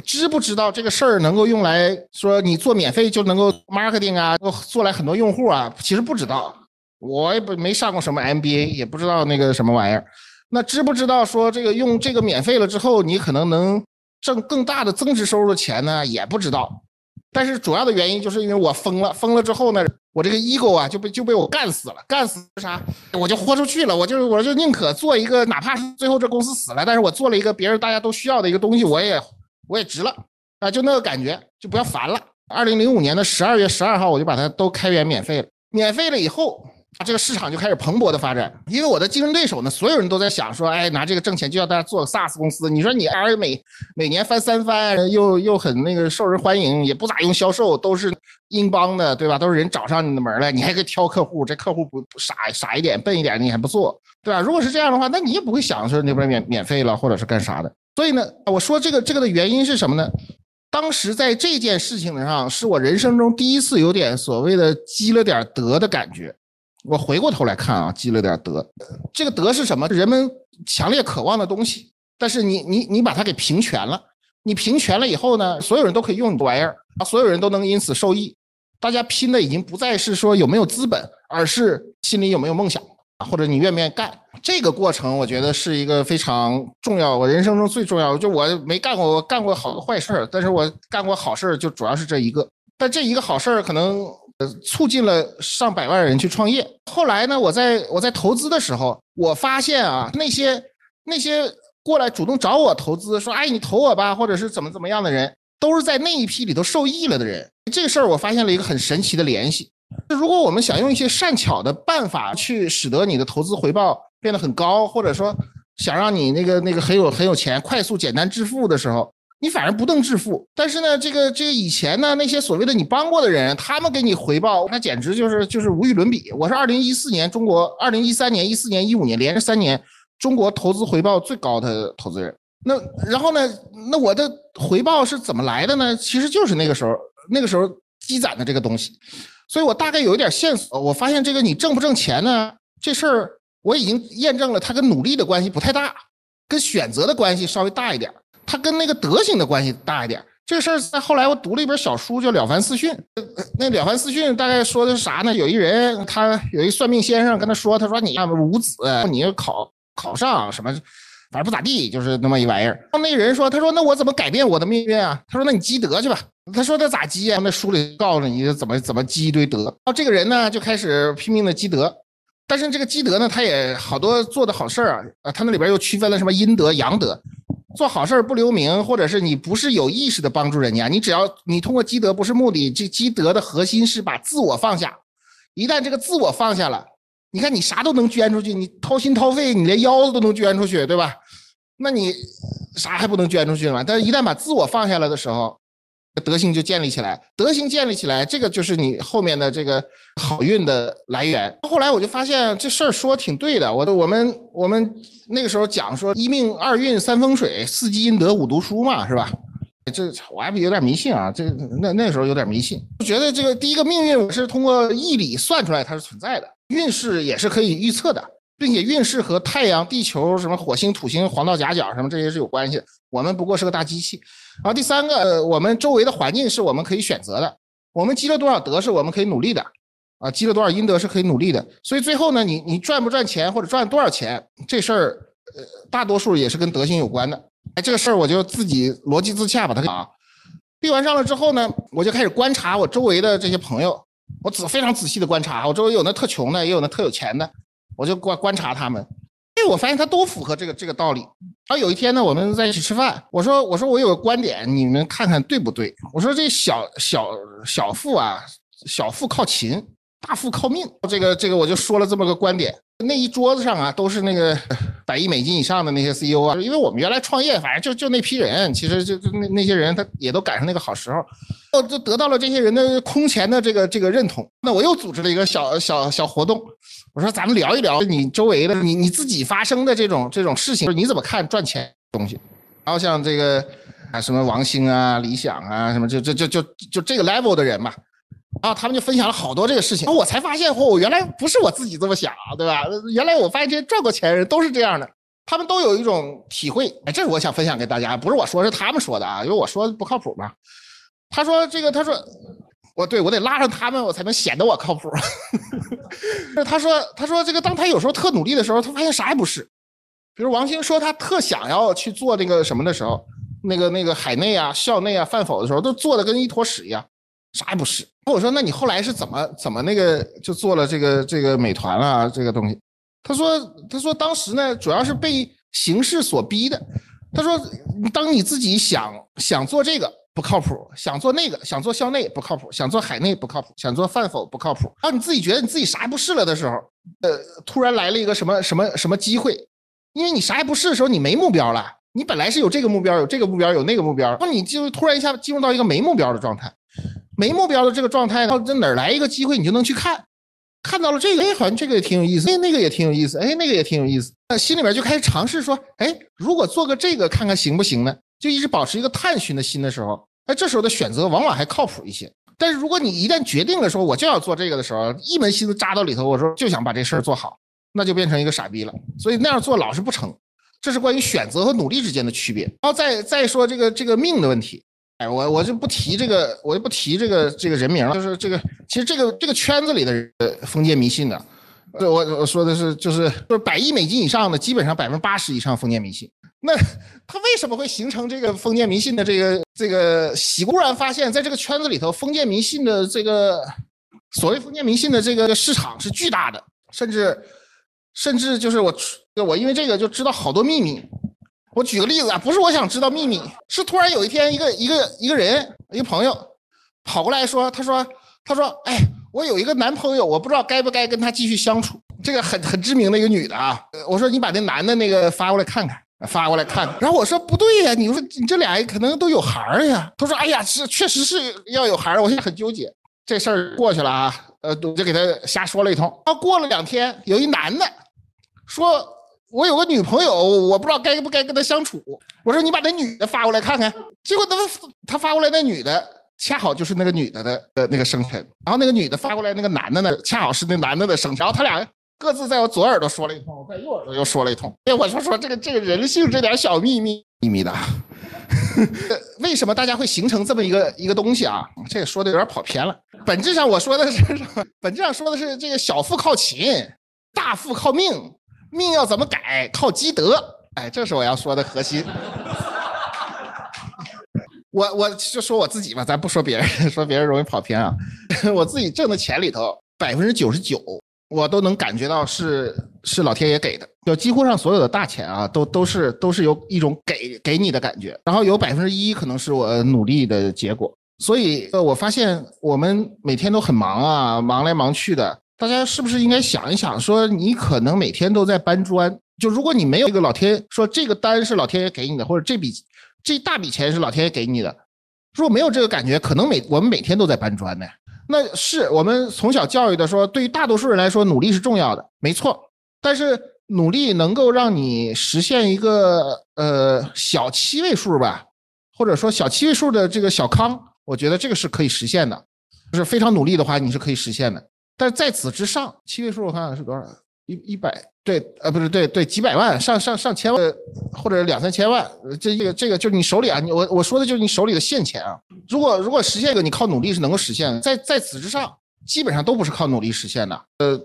知不知道这个事儿能够用来说你做免费就能够 marketing 啊，做来很多用户啊？其实不知道，我也不没上过什么 MBA，也不知道那个什么玩意儿。那知不知道说这个用这个免费了之后，你可能能挣更大的增值收入的钱呢？也不知道。但是主要的原因就是因为我疯了，疯了之后呢，我这个 ego 啊就被就被我干死了，干死啥？我就豁出去了，我就我就宁可做一个，哪怕是最后这公司死了，但是我做了一个别人大家都需要的一个东西，我也。我也值了啊，就那个感觉，就不要烦了。二零零五年的十二月十二号，我就把它都开源免费了。免费了以后，这个市场就开始蓬勃的发展。因为我的竞争对手呢，所有人都在想说，哎，拿这个挣钱就要大家做 SaaS 公司。你说你而每每年翻三番，又又很那个受人欢迎，也不咋用销售，都是英邦的，对吧？都是人找上你的门来，你还可以挑客户，这客户不傻傻一点、笨一点，你还不做，对吧？如果是这样的话，那你也不会想说那边免免费了，或者是干啥的。所以呢，我说这个这个的原因是什么呢？当时在这件事情上，是我人生中第一次有点所谓的积了点德的感觉。我回过头来看啊，积了点德。这个德是什么？人们强烈渴望的东西，但是你你你把它给平权了。你平权了以后呢，所有人都可以用你的玩意儿，所有人都能因此受益。大家拼的已经不再是说有没有资本，而是心里有没有梦想。或者你愿不愿意干这个过程？我觉得是一个非常重要。我人生中最重要，就我没干过，我干过好多坏事儿，但是我干过好事儿，就主要是这一个。但这一个好事儿可能呃促进了上百万人去创业。后来呢，我在我在投资的时候，我发现啊，那些那些过来主动找我投资，说哎你投我吧，或者是怎么怎么样的人，都是在那一批里头受益了的人。这个事儿我发现了一个很神奇的联系。如果我们想用一些善巧的办法去使得你的投资回报变得很高，或者说想让你那个那个很有很有钱、快速简单致富的时候，你反而不能致富。但是呢，这个这个以前呢，那些所谓的你帮过的人，他们给你回报，那简直就是就是无与伦比。我是二零一四年中国，二零一三年、一四年、一五年连着三年中国投资回报最高的投资人。那然后呢，那我的回报是怎么来的呢？其实就是那个时候那个时候积攒的这个东西。所以我大概有一点线索，我发现这个你挣不挣钱呢？这事儿我已经验证了，它跟努力的关系不太大，跟选择的关系稍微大一点，它跟那个德行的关系大一点。这事儿在后来我读了一本小书，叫《了凡四训》。那《了凡四训》大概说的是啥呢？有一人，他有一算命先生跟他说，他说你五子，你要考考上什么？反正不咋地，就是那么一玩意儿。那人说：“他说那我怎么改变我的命运啊？”他说：“那你积德去吧。”他说：“他咋积啊？那书里告诉你怎么怎么积一堆德。”然后这个人呢就开始拼命的积德，但是这个积德呢，他也好多做的好事儿啊啊，他那里边又区分了什么阴德阳德。做好事儿不留名，或者是你不是有意识的帮助人家，你只要你通过积德不是目的，这积德的核心是把自我放下。一旦这个自我放下了。你看，你啥都能捐出去，你掏心掏肺，你连腰子都能捐出去，对吧？那你啥还不能捐出去吗？但是一旦把自我放下来的时候，德行就建立起来，德行建立起来，这个就是你后面的这个好运的来源。后来我就发现这事儿说挺对的，我我们我们那个时候讲说一命二运三风水四积阴德五读书嘛，是吧？这我还有点迷信啊，这那那时候有点迷信，觉得这个第一个命运我是通过义理算出来它是存在的。运势也是可以预测的，并且运势和太阳、地球、什么火星、土星、黄道夹角什么这些是有关系的。我们不过是个大机器。然后第三个，呃我们周围的环境是我们可以选择的。我们积了多少德是我们可以努力的，啊，积了多少阴德是可以努力的。所以最后呢，你你赚不赚钱或者赚多少钱这事儿，呃，大多数也是跟德行有关的。哎，这个事儿我就自己逻辑自洽把它啊，闭完上了之后呢，我就开始观察我周围的这些朋友。我仔非常仔细的观察，我周围有那特穷的，也有那特有钱的，我就观观察他们。哎，我发现他都符合这个这个道理。然后有一天呢，我们在一起吃饭，我说我说我有个观点，你们看看对不对？我说这小小小富啊，小富靠勤，大富靠命。这个这个我就说了这么个观点。那一桌子上啊，都是那个 百亿美金以上的那些 CEO 啊，因为我们原来创业，反正就就那批人，其实就就那那些人，他也都赶上那个好时候，哦，就得到了这些人的空前的这个这个认同。那我又组织了一个小小小活动，我说咱们聊一聊你周围的你你自己发生的这种这种事情，你怎么看赚钱东西？然后像这个啊什么王兴啊、李想啊什么，就就就就就这个 level 的人嘛。然后他们就分享了好多这个事情，我才发现，嚯，原来不是我自己这么想，对吧？原来我发现这些赚过钱的人都是这样的，他们都有一种体会。哎，这是我想分享给大家，不是我说，是他们说的啊，因为我说不靠谱嘛。他说这个，他说我对我得拉上他们，我才能显得我靠谱。他说他说这个，当他有时候特努力的时候，他发现啥也不是。比如王兴说他特想要去做那个什么的时候，那个那个海内啊、校内啊、饭否的时候，都做的跟一坨屎一样。啥也不是。我说，那你后来是怎么怎么那个就做了这个这个美团啊这个东西？他说他说当时呢主要是被形势所逼的。他说，当你自己想想做这个不靠谱，想做那个想做校内不靠谱，想做海内不靠谱，想做饭否不靠谱。当你自己觉得你自己啥也不是了的时候，呃，突然来了一个什么什么什么机会，因为你啥也不是的时候，你没目标了。你本来是有这个目标，有这个目标，有那个目标，那你就突然一下进入到一个没目标的状态。没目标的这个状态呢，这哪来一个机会你就能去看，看到了这个，哎，好像这个也挺有意思，哎，那个也挺有意思，哎，那个也挺有意思，那心里面就开始尝试说，哎，如果做个这个看看行不行呢？就一直保持一个探寻的心的时候，哎，这时候的选择往往还靠谱一些。但是如果你一旦决定了说我就要做这个的时候，一门心思扎到里头，我说就想把这事儿做好，那就变成一个傻逼了。所以那样做老是不成。这是关于选择和努力之间的区别。然后再再说这个这个命的问题。哎，我我就不提这个，我就不提这个这个人名了。就是这个，其实这个这个圈子里的人封建迷信的，我我说的是就是就是百亿美金以上的，基本上百分之八十以上封建迷信。那他为什么会形成这个封建迷信的这个这个习惯？突然发现，在这个圈子里头，封建迷信的这个所谓封建迷信的这个市场是巨大的，甚至甚至就是我我因为这个就知道好多秘密。我举个例子啊，不是我想知道秘密，是突然有一天，一个一个一个人，一个朋友跑过来说，他说，他说，哎，我有一个男朋友，我不知道该不该跟他继续相处。这个很很知名的一个女的啊，我说你把那男的那个发过来看看，发过来看看。然后我说不对呀，你说你这俩可能都有孩儿呀。他说，哎呀，是确实是要有孩儿，我现在很纠结。这事儿过去了啊，呃，我就给他瞎说了一通。然后过了两天，有一男的说。我有个女朋友，我不知道该不该跟她相处。我说你把那女的发过来看看。结果他他发过来那女的，恰好就是那个女的的呃那个生辰。然后那个女的发过来那个男的呢，恰好是那男的的生辰。然后他俩各自在我左耳朵说了一通，在右耳朵又说了一通。哎，我就说这个这个人性这点小秘密秘密的，为什么大家会形成这么一个一个东西啊？这个说的有点跑偏了。本质上我说的是什么？本质上说的是这个小富靠勤，大富靠命。命要怎么改？靠积德。哎，这是我要说的核心。我我就说我自己吧，咱不说别人，说别人容易跑偏啊。我自己挣的钱里头，百分之九十九，我都能感觉到是是老天爷给的。就几乎上所有的大钱啊，都都是都是有一种给给你的感觉。然后有百分之一可能是我努力的结果。所以，呃，我发现我们每天都很忙啊，忙来忙去的。大家是不是应该想一想，说你可能每天都在搬砖，就如果你没有一个老天说这个单是老天爷给你的，或者这笔这大笔钱是老天爷给你的，如果没有这个感觉，可能每我们每天都在搬砖呢。那是我们从小教育的，说对于大多数人来说，努力是重要的，没错。但是努力能够让你实现一个呃小七位数吧，或者说小七位数的这个小康，我觉得这个是可以实现的，就是非常努力的话，你是可以实现的。但是在此之上，七位数我看看是多少？一一百对，呃，不是对对，几百万上上上千万，或者两三千万，这这个这个就是你手里啊，我我说的就是你手里的现钱啊。如果如果实现一个，你靠努力是能够实现的。在在此之上，基本上都不是靠努力实现的。呃，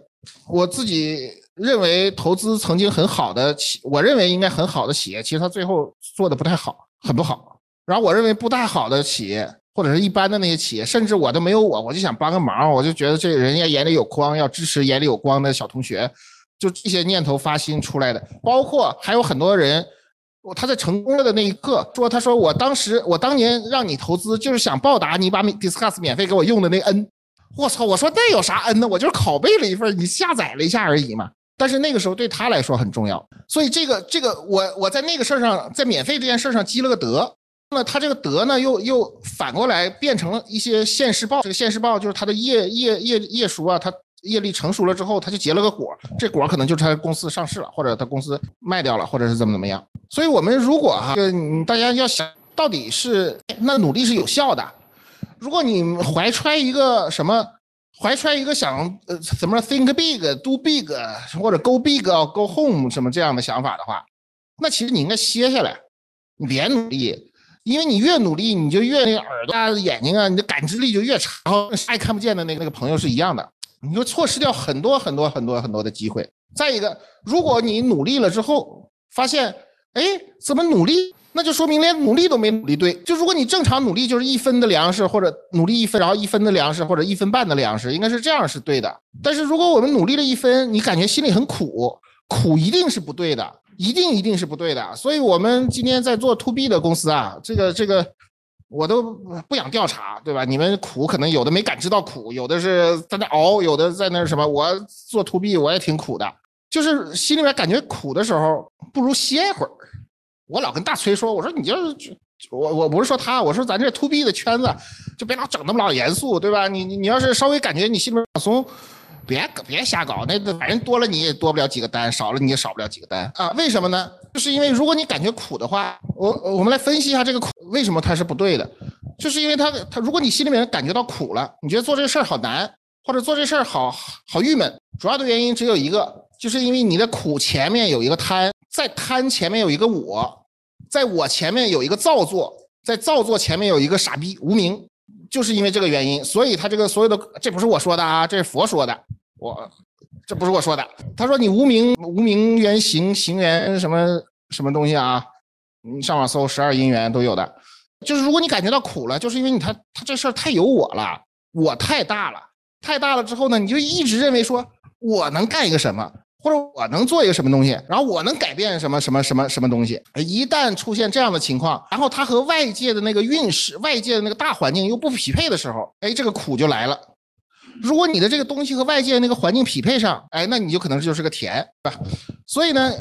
我自己认为投资曾经很好的企，我认为应该很好的企业，其实它最后做的不太好，很不好。然后我认为不太好的企业。或者是一般的那些企业，甚至我都没有我，我就想帮个忙，我就觉得这人家眼里有光，要支持眼里有光的小同学，就这些念头发心出来的，包括还有很多人，他在成功了的那一刻说，他说我当时我当年让你投资，就是想报答你把 Discuss 免费给我用的那恩。我操，我说那有啥恩呢？我就是拷贝了一份，你下载了一下而已嘛。但是那个时候对他来说很重要，所以这个这个我我在那个事儿上，在免费这件事上积了个德。那他这个德呢，又又反过来变成了一些现世报。这个现世报就是他的业业业业熟啊，他业力成熟了之后，他就结了个果。这果可能就是他公司上市了，或者他公司卖掉了，或者是怎么怎么样。所以，我们如果哈，大家要想到底是那努力是有效的。如果你怀揣一个什么，怀揣一个想呃怎么 think big do big 或者 go big go home 什么这样的想法的话，那其实你应该歇下来，你别努力。因为你越努力，你就越那个耳朵啊、眼睛啊，你的感知力就越差，然后啥也看不见的那个那个朋友是一样的，你就错失掉很多很多很多很多的机会。再一个，如果你努力了之后发现，哎，怎么努力？那就说明连努力都没努力对。就如果你正常努力就是一分的粮食，或者努力一分，然后一分的粮食或者一分半的粮食，应该是这样是对的。但是如果我们努力了一分，你感觉心里很苦，苦一定是不对的。一定一定是不对的，所以我们今天在做 to B 的公司啊，这个这个我都不想调查，对吧？你们苦可能有的没感知到苦，有的是在那熬，有的在那什么。我做 to B 我也挺苦的，就是心里面感觉苦的时候，不如歇一会儿。我老跟大崔说，我说你就是我我不是说他，我说咱这 to B 的圈子就别老整那么老严肃，对吧？你你你要是稍微感觉你心里面放松。别别瞎搞，那反正多了你也多不了几个单，少了你也少不了几个单啊？为什么呢？就是因为如果你感觉苦的话，我我们来分析一下这个苦为什么它是不对的，就是因为它它如果你心里面感觉到苦了，你觉得做这事儿好难，或者做这事儿好好郁闷，主要的原因只有一个，就是因为你的苦前面有一个贪，在贪前面有一个我，在我前面有一个造作，在造作前面有一个傻逼无名。就是因为这个原因，所以他这个所有的，这不是我说的啊，这是佛说的，我这不是我说的。他说你无名无名缘行行缘什么什么东西啊？你上网搜十二因缘都有的。就是如果你感觉到苦了，就是因为你他他这事儿太有我了，我太大了，太大了之后呢，你就一直认为说我能干一个什么。或者我能做一个什么东西，然后我能改变什么什么什么什么东西。一旦出现这样的情况，然后它和外界的那个运势、外界的那个大环境又不匹配的时候，哎，这个苦就来了。如果你的这个东西和外界那个环境匹配上，哎，那你就可能就是个甜，对吧？所以呢，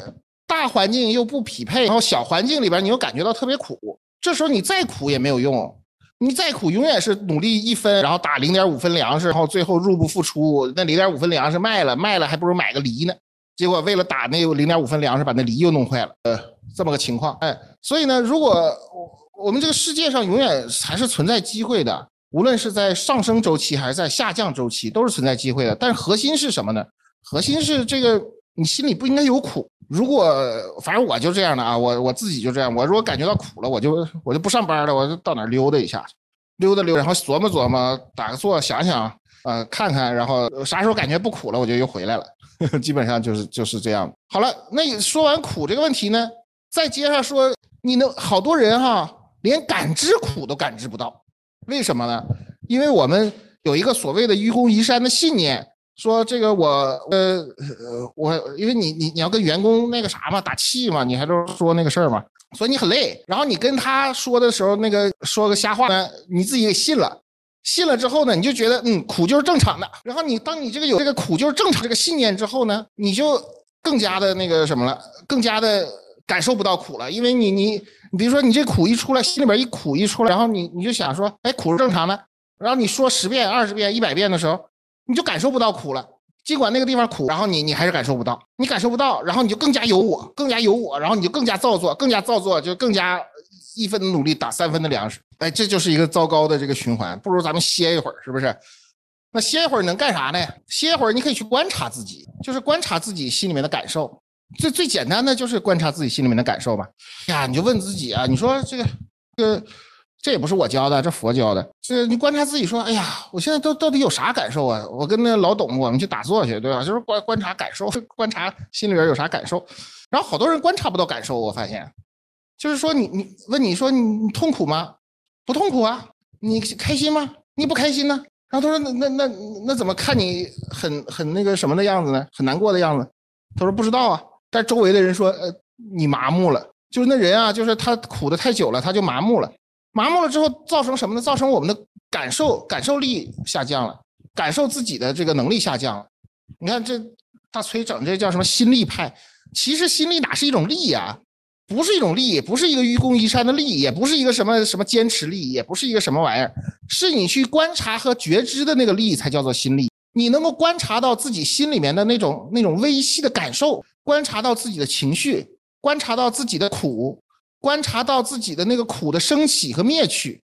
大环境又不匹配，然后小环境里边你又感觉到特别苦，这时候你再苦也没有用，你再苦永远是努力一分，然后打零点五分粮食，然后最后入不敷出，那零点五分粮食卖了，卖了还不如买个梨呢。结果为了打那零点五分粮食，把那梨又弄坏了，呃，这么个情况，哎，所以呢，如果我我们这个世界上永远还是存在机会的，无论是在上升周期还是在下降周期，都是存在机会的。但是核心是什么呢？核心是这个，你心里不应该有苦。如果反正我就这样的啊，我我自己就这样，我如果感觉到苦了，我就我就不上班了，我就到哪溜达一下，溜达溜，然后琢磨琢磨，打个坐，想想，呃，看看，然后啥时候感觉不苦了，我就又回来了。基本上就是就是这样。好了，那说完苦这个问题呢，再接着说，你能好多人哈，连感知苦都感知不到，为什么呢？因为我们有一个所谓的愚公移山的信念，说这个我呃我，因为你你你要跟员工那个啥嘛，打气嘛，你还都说那个事儿嘛，所以你很累。然后你跟他说的时候，那个说个瞎话呢，你自己也信了。信了之后呢，你就觉得嗯苦就是正常的。然后你当你这个有这个苦就是正常这个信念之后呢，你就更加的那个什么了，更加的感受不到苦了。因为你你你比如说你这苦一出来，心里边一苦一出来，然后你你就想说，哎苦是正常的。然后你说十遍、二十遍、一百遍的时候，你就感受不到苦了。尽管那个地方苦，然后你你还是感受不到，你感受不到，然后你就更加有我，更加有我，然后你就更加造作，更加造作，就更加。一分的努力打三分的粮食，哎，这就是一个糟糕的这个循环。不如咱们歇一会儿，是不是？那歇一会儿能干啥呢？歇一会儿你可以去观察自己，就是观察自己心里面的感受。最最简单的就是观察自己心里面的感受吧。呀，你就问自己啊，你说这个这个这也不是我教的，这佛教的。这你观察自己说，哎呀，我现在都到底有啥感受啊？我跟那老董我们去打坐去，对吧？就是观观察感受，观察心里边有啥感受。然后好多人观察不到感受，我发现。就是说，你你问你说你你痛苦吗？不痛苦啊。你开心吗？你不开心呢。然后他说那那那那怎么看你很很那个什么的样子呢？很难过的样子。他说不知道啊。但周围的人说，呃，你麻木了，就是那人啊，就是他苦的太久了，他就麻木了。麻木了之后造成什么呢？造成我们的感受感受力下降了，感受自己的这个能力下降了。你看这大崔整这叫什么心力派？其实心力哪是一种力呀？不是一种力，不是一个愚公移山的力，也不是一个什么什么坚持力，也不是一个什么玩意儿，是你去观察和觉知的那个力才叫做心力。你能够观察到自己心里面的那种那种微细的感受，观察到自己的情绪，观察到自己的苦，观察到自己的那个苦的升起和灭去，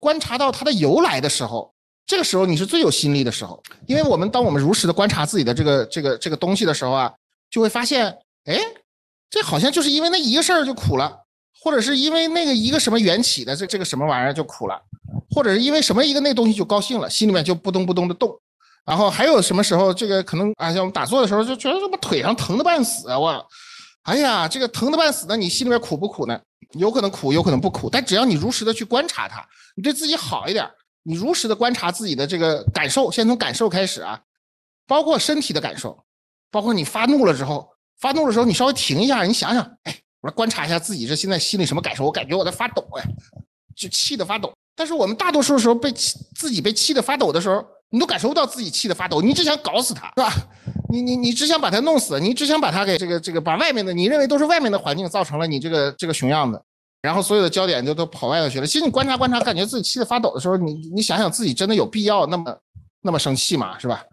观察到它的由来的时候，这个时候你是最有心力的时候。因为我们当我们如实的观察自己的这个这个这个东西的时候啊，就会发现，哎。这好像就是因为那一个事儿就苦了，或者是因为那个一个什么缘起的这这个什么玩意儿就苦了，或者是因为什么一个那东西就高兴了，心里面就扑通扑通的动。然后还有什么时候这个可能啊，像我们打坐的时候就觉得这么腿上疼的半死啊，我，哎呀，这个疼的半死的，你心里面苦不苦呢？有可能苦，有可能不苦，但只要你如实的去观察它，你对自己好一点，你如实的观察自己的这个感受，先从感受开始啊，包括身体的感受，包括你发怒了之后。发怒的时候，你稍微停一下，你想想，哎，我说观察一下自己这现在心里什么感受？我感觉我在发抖，哎，就气得发抖。但是我们大多数时候被气自己被气得发抖的时候，你都感受不到自己气得发抖，你只想搞死他，是吧？你你你只想把他弄死，你只想把他给这个这个把外面的你认为都是外面的环境造成了你这个这个熊样子，然后所有的焦点就都跑外头去了。其实你观察观察，感觉自己气得发抖的时候，你你想想自己真的有必要那么那么生气吗？是吧？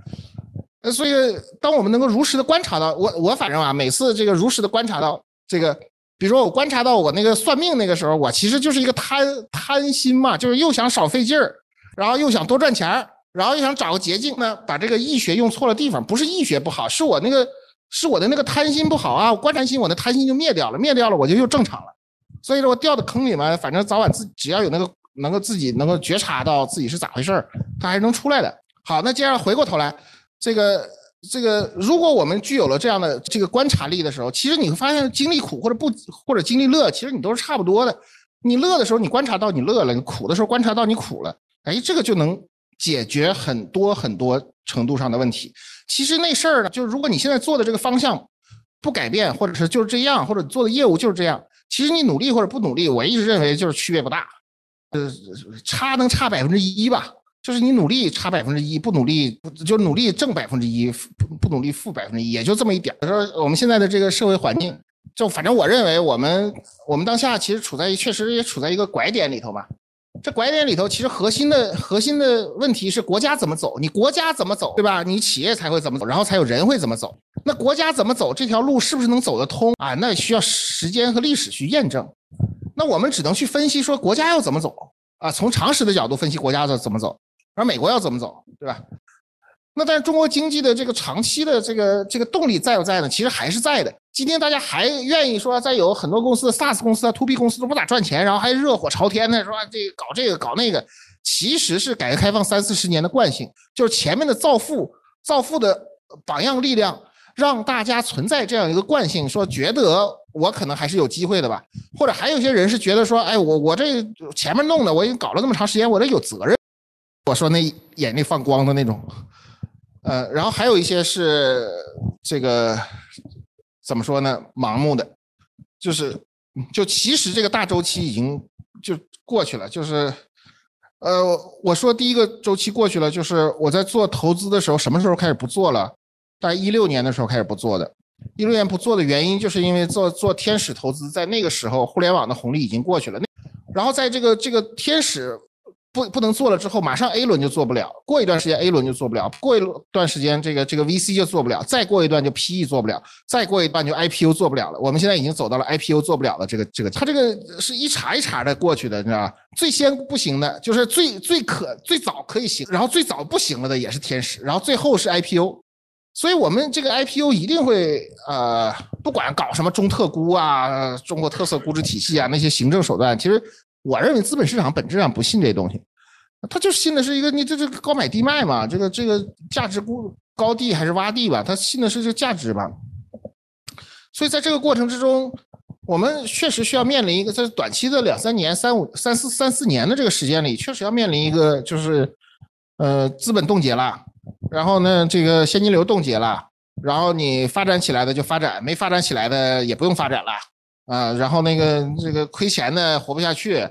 呃，所以当我们能够如实的观察到，我我反正啊，每次这个如实的观察到这个，比如说我观察到我那个算命那个时候，我其实就是一个贪贪心嘛，就是又想少费劲儿，然后又想多赚钱儿，然后又想找个捷径呢，把这个易学用错了地方，不是易学不好，是我那个是我的那个贪心不好啊，我观察心，我的贪心就灭掉了，灭掉了我就又正常了，所以说我掉到坑里面，反正早晚自只要有那个能够自己能够觉察到自己是咋回事儿，他还是能出来的。好，那接着回过头来。这个这个，如果我们具有了这样的这个观察力的时候，其实你会发现，经历苦或者不或者经历乐，其实你都是差不多的。你乐的时候，你观察到你乐了；你苦的时候，观察到你苦了。哎，这个就能解决很多很多程度上的问题。其实那事儿呢，就是如果你现在做的这个方向不改变，或者是就是这样，或者做的业务就是这样，其实你努力或者不努力，我一直认为就是区别不大，呃，差能差百分之一吧。就是你努力差百分之一，不努力就努力挣百分之一，不不努力负百分之一，也就这么一点。说我们现在的这个社会环境，就反正我认为我们我们当下其实处在确实也处在一个拐点里头嘛。这拐点里头，其实核心的核心的问题是国家怎么走，你国家怎么走，对吧？你企业才会怎么走，然后才有人会怎么走。那国家怎么走这条路是不是能走得通啊？那需要时间和历史去验证。那我们只能去分析说国家要怎么走啊？从常识的角度分析国家怎怎么走。而美国要怎么走，对吧？那但是中国经济的这个长期的这个这个动力在不在呢？其实还是在的。今天大家还愿意说，再有很多公司，SaaS 公司啊、To B 公司都不咋赚钱，然后还热火朝天的说这搞这个搞那个，其实是改革开放三四十年的惯性，就是前面的造富造富的榜样力量，让大家存在这样一个惯性，说觉得我可能还是有机会的吧。或者还有些人是觉得说，哎，我我这前面弄的我已经搞了那么长时间，我这有责任。我说那眼睛放光的那种，呃，然后还有一些是这个怎么说呢？盲目的，就是就其实这个大周期已经就过去了。就是呃，我说第一个周期过去了，就是我在做投资的时候，什么时候开始不做了？在一六年的时候开始不做的。一六年不做的原因，就是因为做做天使投资，在那个时候互联网的红利已经过去了。那然后在这个这个天使。不不能做了之后，马上 A 轮就做不了。过一段时间 A 轮就做不了，过一段时间这个这个 VC 就做不了，再过一段就 PE 做不了，再过一段就 IPO 做不了了。我们现在已经走到了 IPO 做不了的。这个这个，它这个是一茬一茬的过去的，你知道吧？最先不行的就是最最可最早可以行，然后最早不行了的也是天使，然后最后是 IPO。所以我们这个 IPO 一定会呃，不管搞什么中特估啊、中国特色估值体系啊那些行政手段，其实。我认为资本市场本质上不信这东西，他就信的是一个你这这高买低卖嘛，这个这个价值估高地还是洼地吧，他信的是这价值吧。所以在这个过程之中，我们确实需要面临一个在短期的两三年、三五、三四、三四年的这个时间里，确实要面临一个就是呃资本冻结了，然后呢这个现金流冻结了，然后你发展起来的就发展，没发展起来的也不用发展了啊。然后那个这个亏钱的活不下去，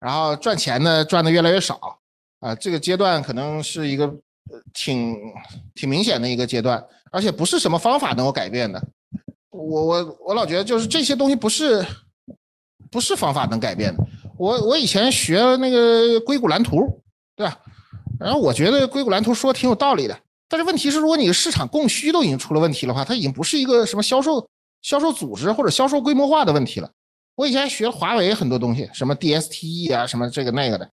然后赚钱的赚的越来越少啊。这个阶段可能是一个挺挺明显的一个阶段，而且不是什么方法能够改变的。我我我老觉得就是这些东西不是不是方法能改变的。我我以前学那个硅谷蓝图，对吧？然后我觉得硅谷蓝图说挺有道理的。但是问题是，如果你的市场供需都已经出了问题的话，它已经不是一个什么销售销售组织或者销售规模化的问题了。我以前学华为很多东西，什么 DSTE 啊，什么这个那个的。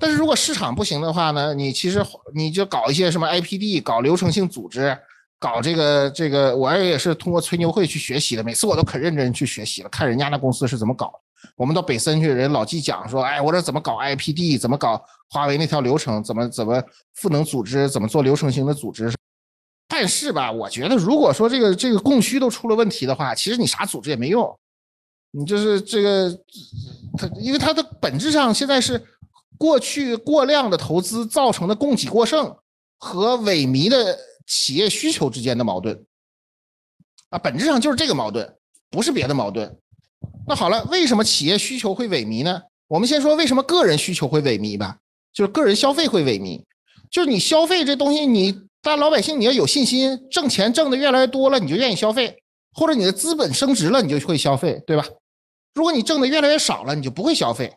但是如果市场不行的话呢，你其实你就搞一些什么 IPD，搞流程性组织，搞这个这个，我也是通过吹牛会去学习的。每次我都可认真去学习了，看人家那公司是怎么搞。我们到北森去，人老纪讲说，哎，我这怎么搞 IPD，怎么搞华为那条流程，怎么怎么赋能组织，怎么做流程型的组织。但是吧，我觉得如果说这个这个供需都出了问题的话，其实你啥组织也没用。你就是这个，它因为它的本质上现在是过去过量的投资造成的供给过剩和萎靡的企业需求之间的矛盾啊，本质上就是这个矛盾，不是别的矛盾。那好了，为什么企业需求会萎靡呢？我们先说为什么个人需求会萎靡吧，就是个人消费会萎靡，就是你消费这东西，你但老百姓你要有信心，挣钱挣的越来越多了，你就愿意消费，或者你的资本升值了，你就会消费，对吧？如果你挣的越来越少了，你就不会消费，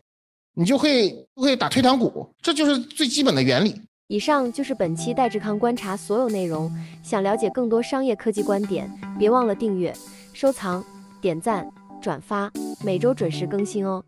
你就会会打退堂鼓，这就是最基本的原理。以上就是本期戴志康观察所有内容，想了解更多商业科技观点，别忘了订阅、收藏、点赞。转发，每周准时更新哦。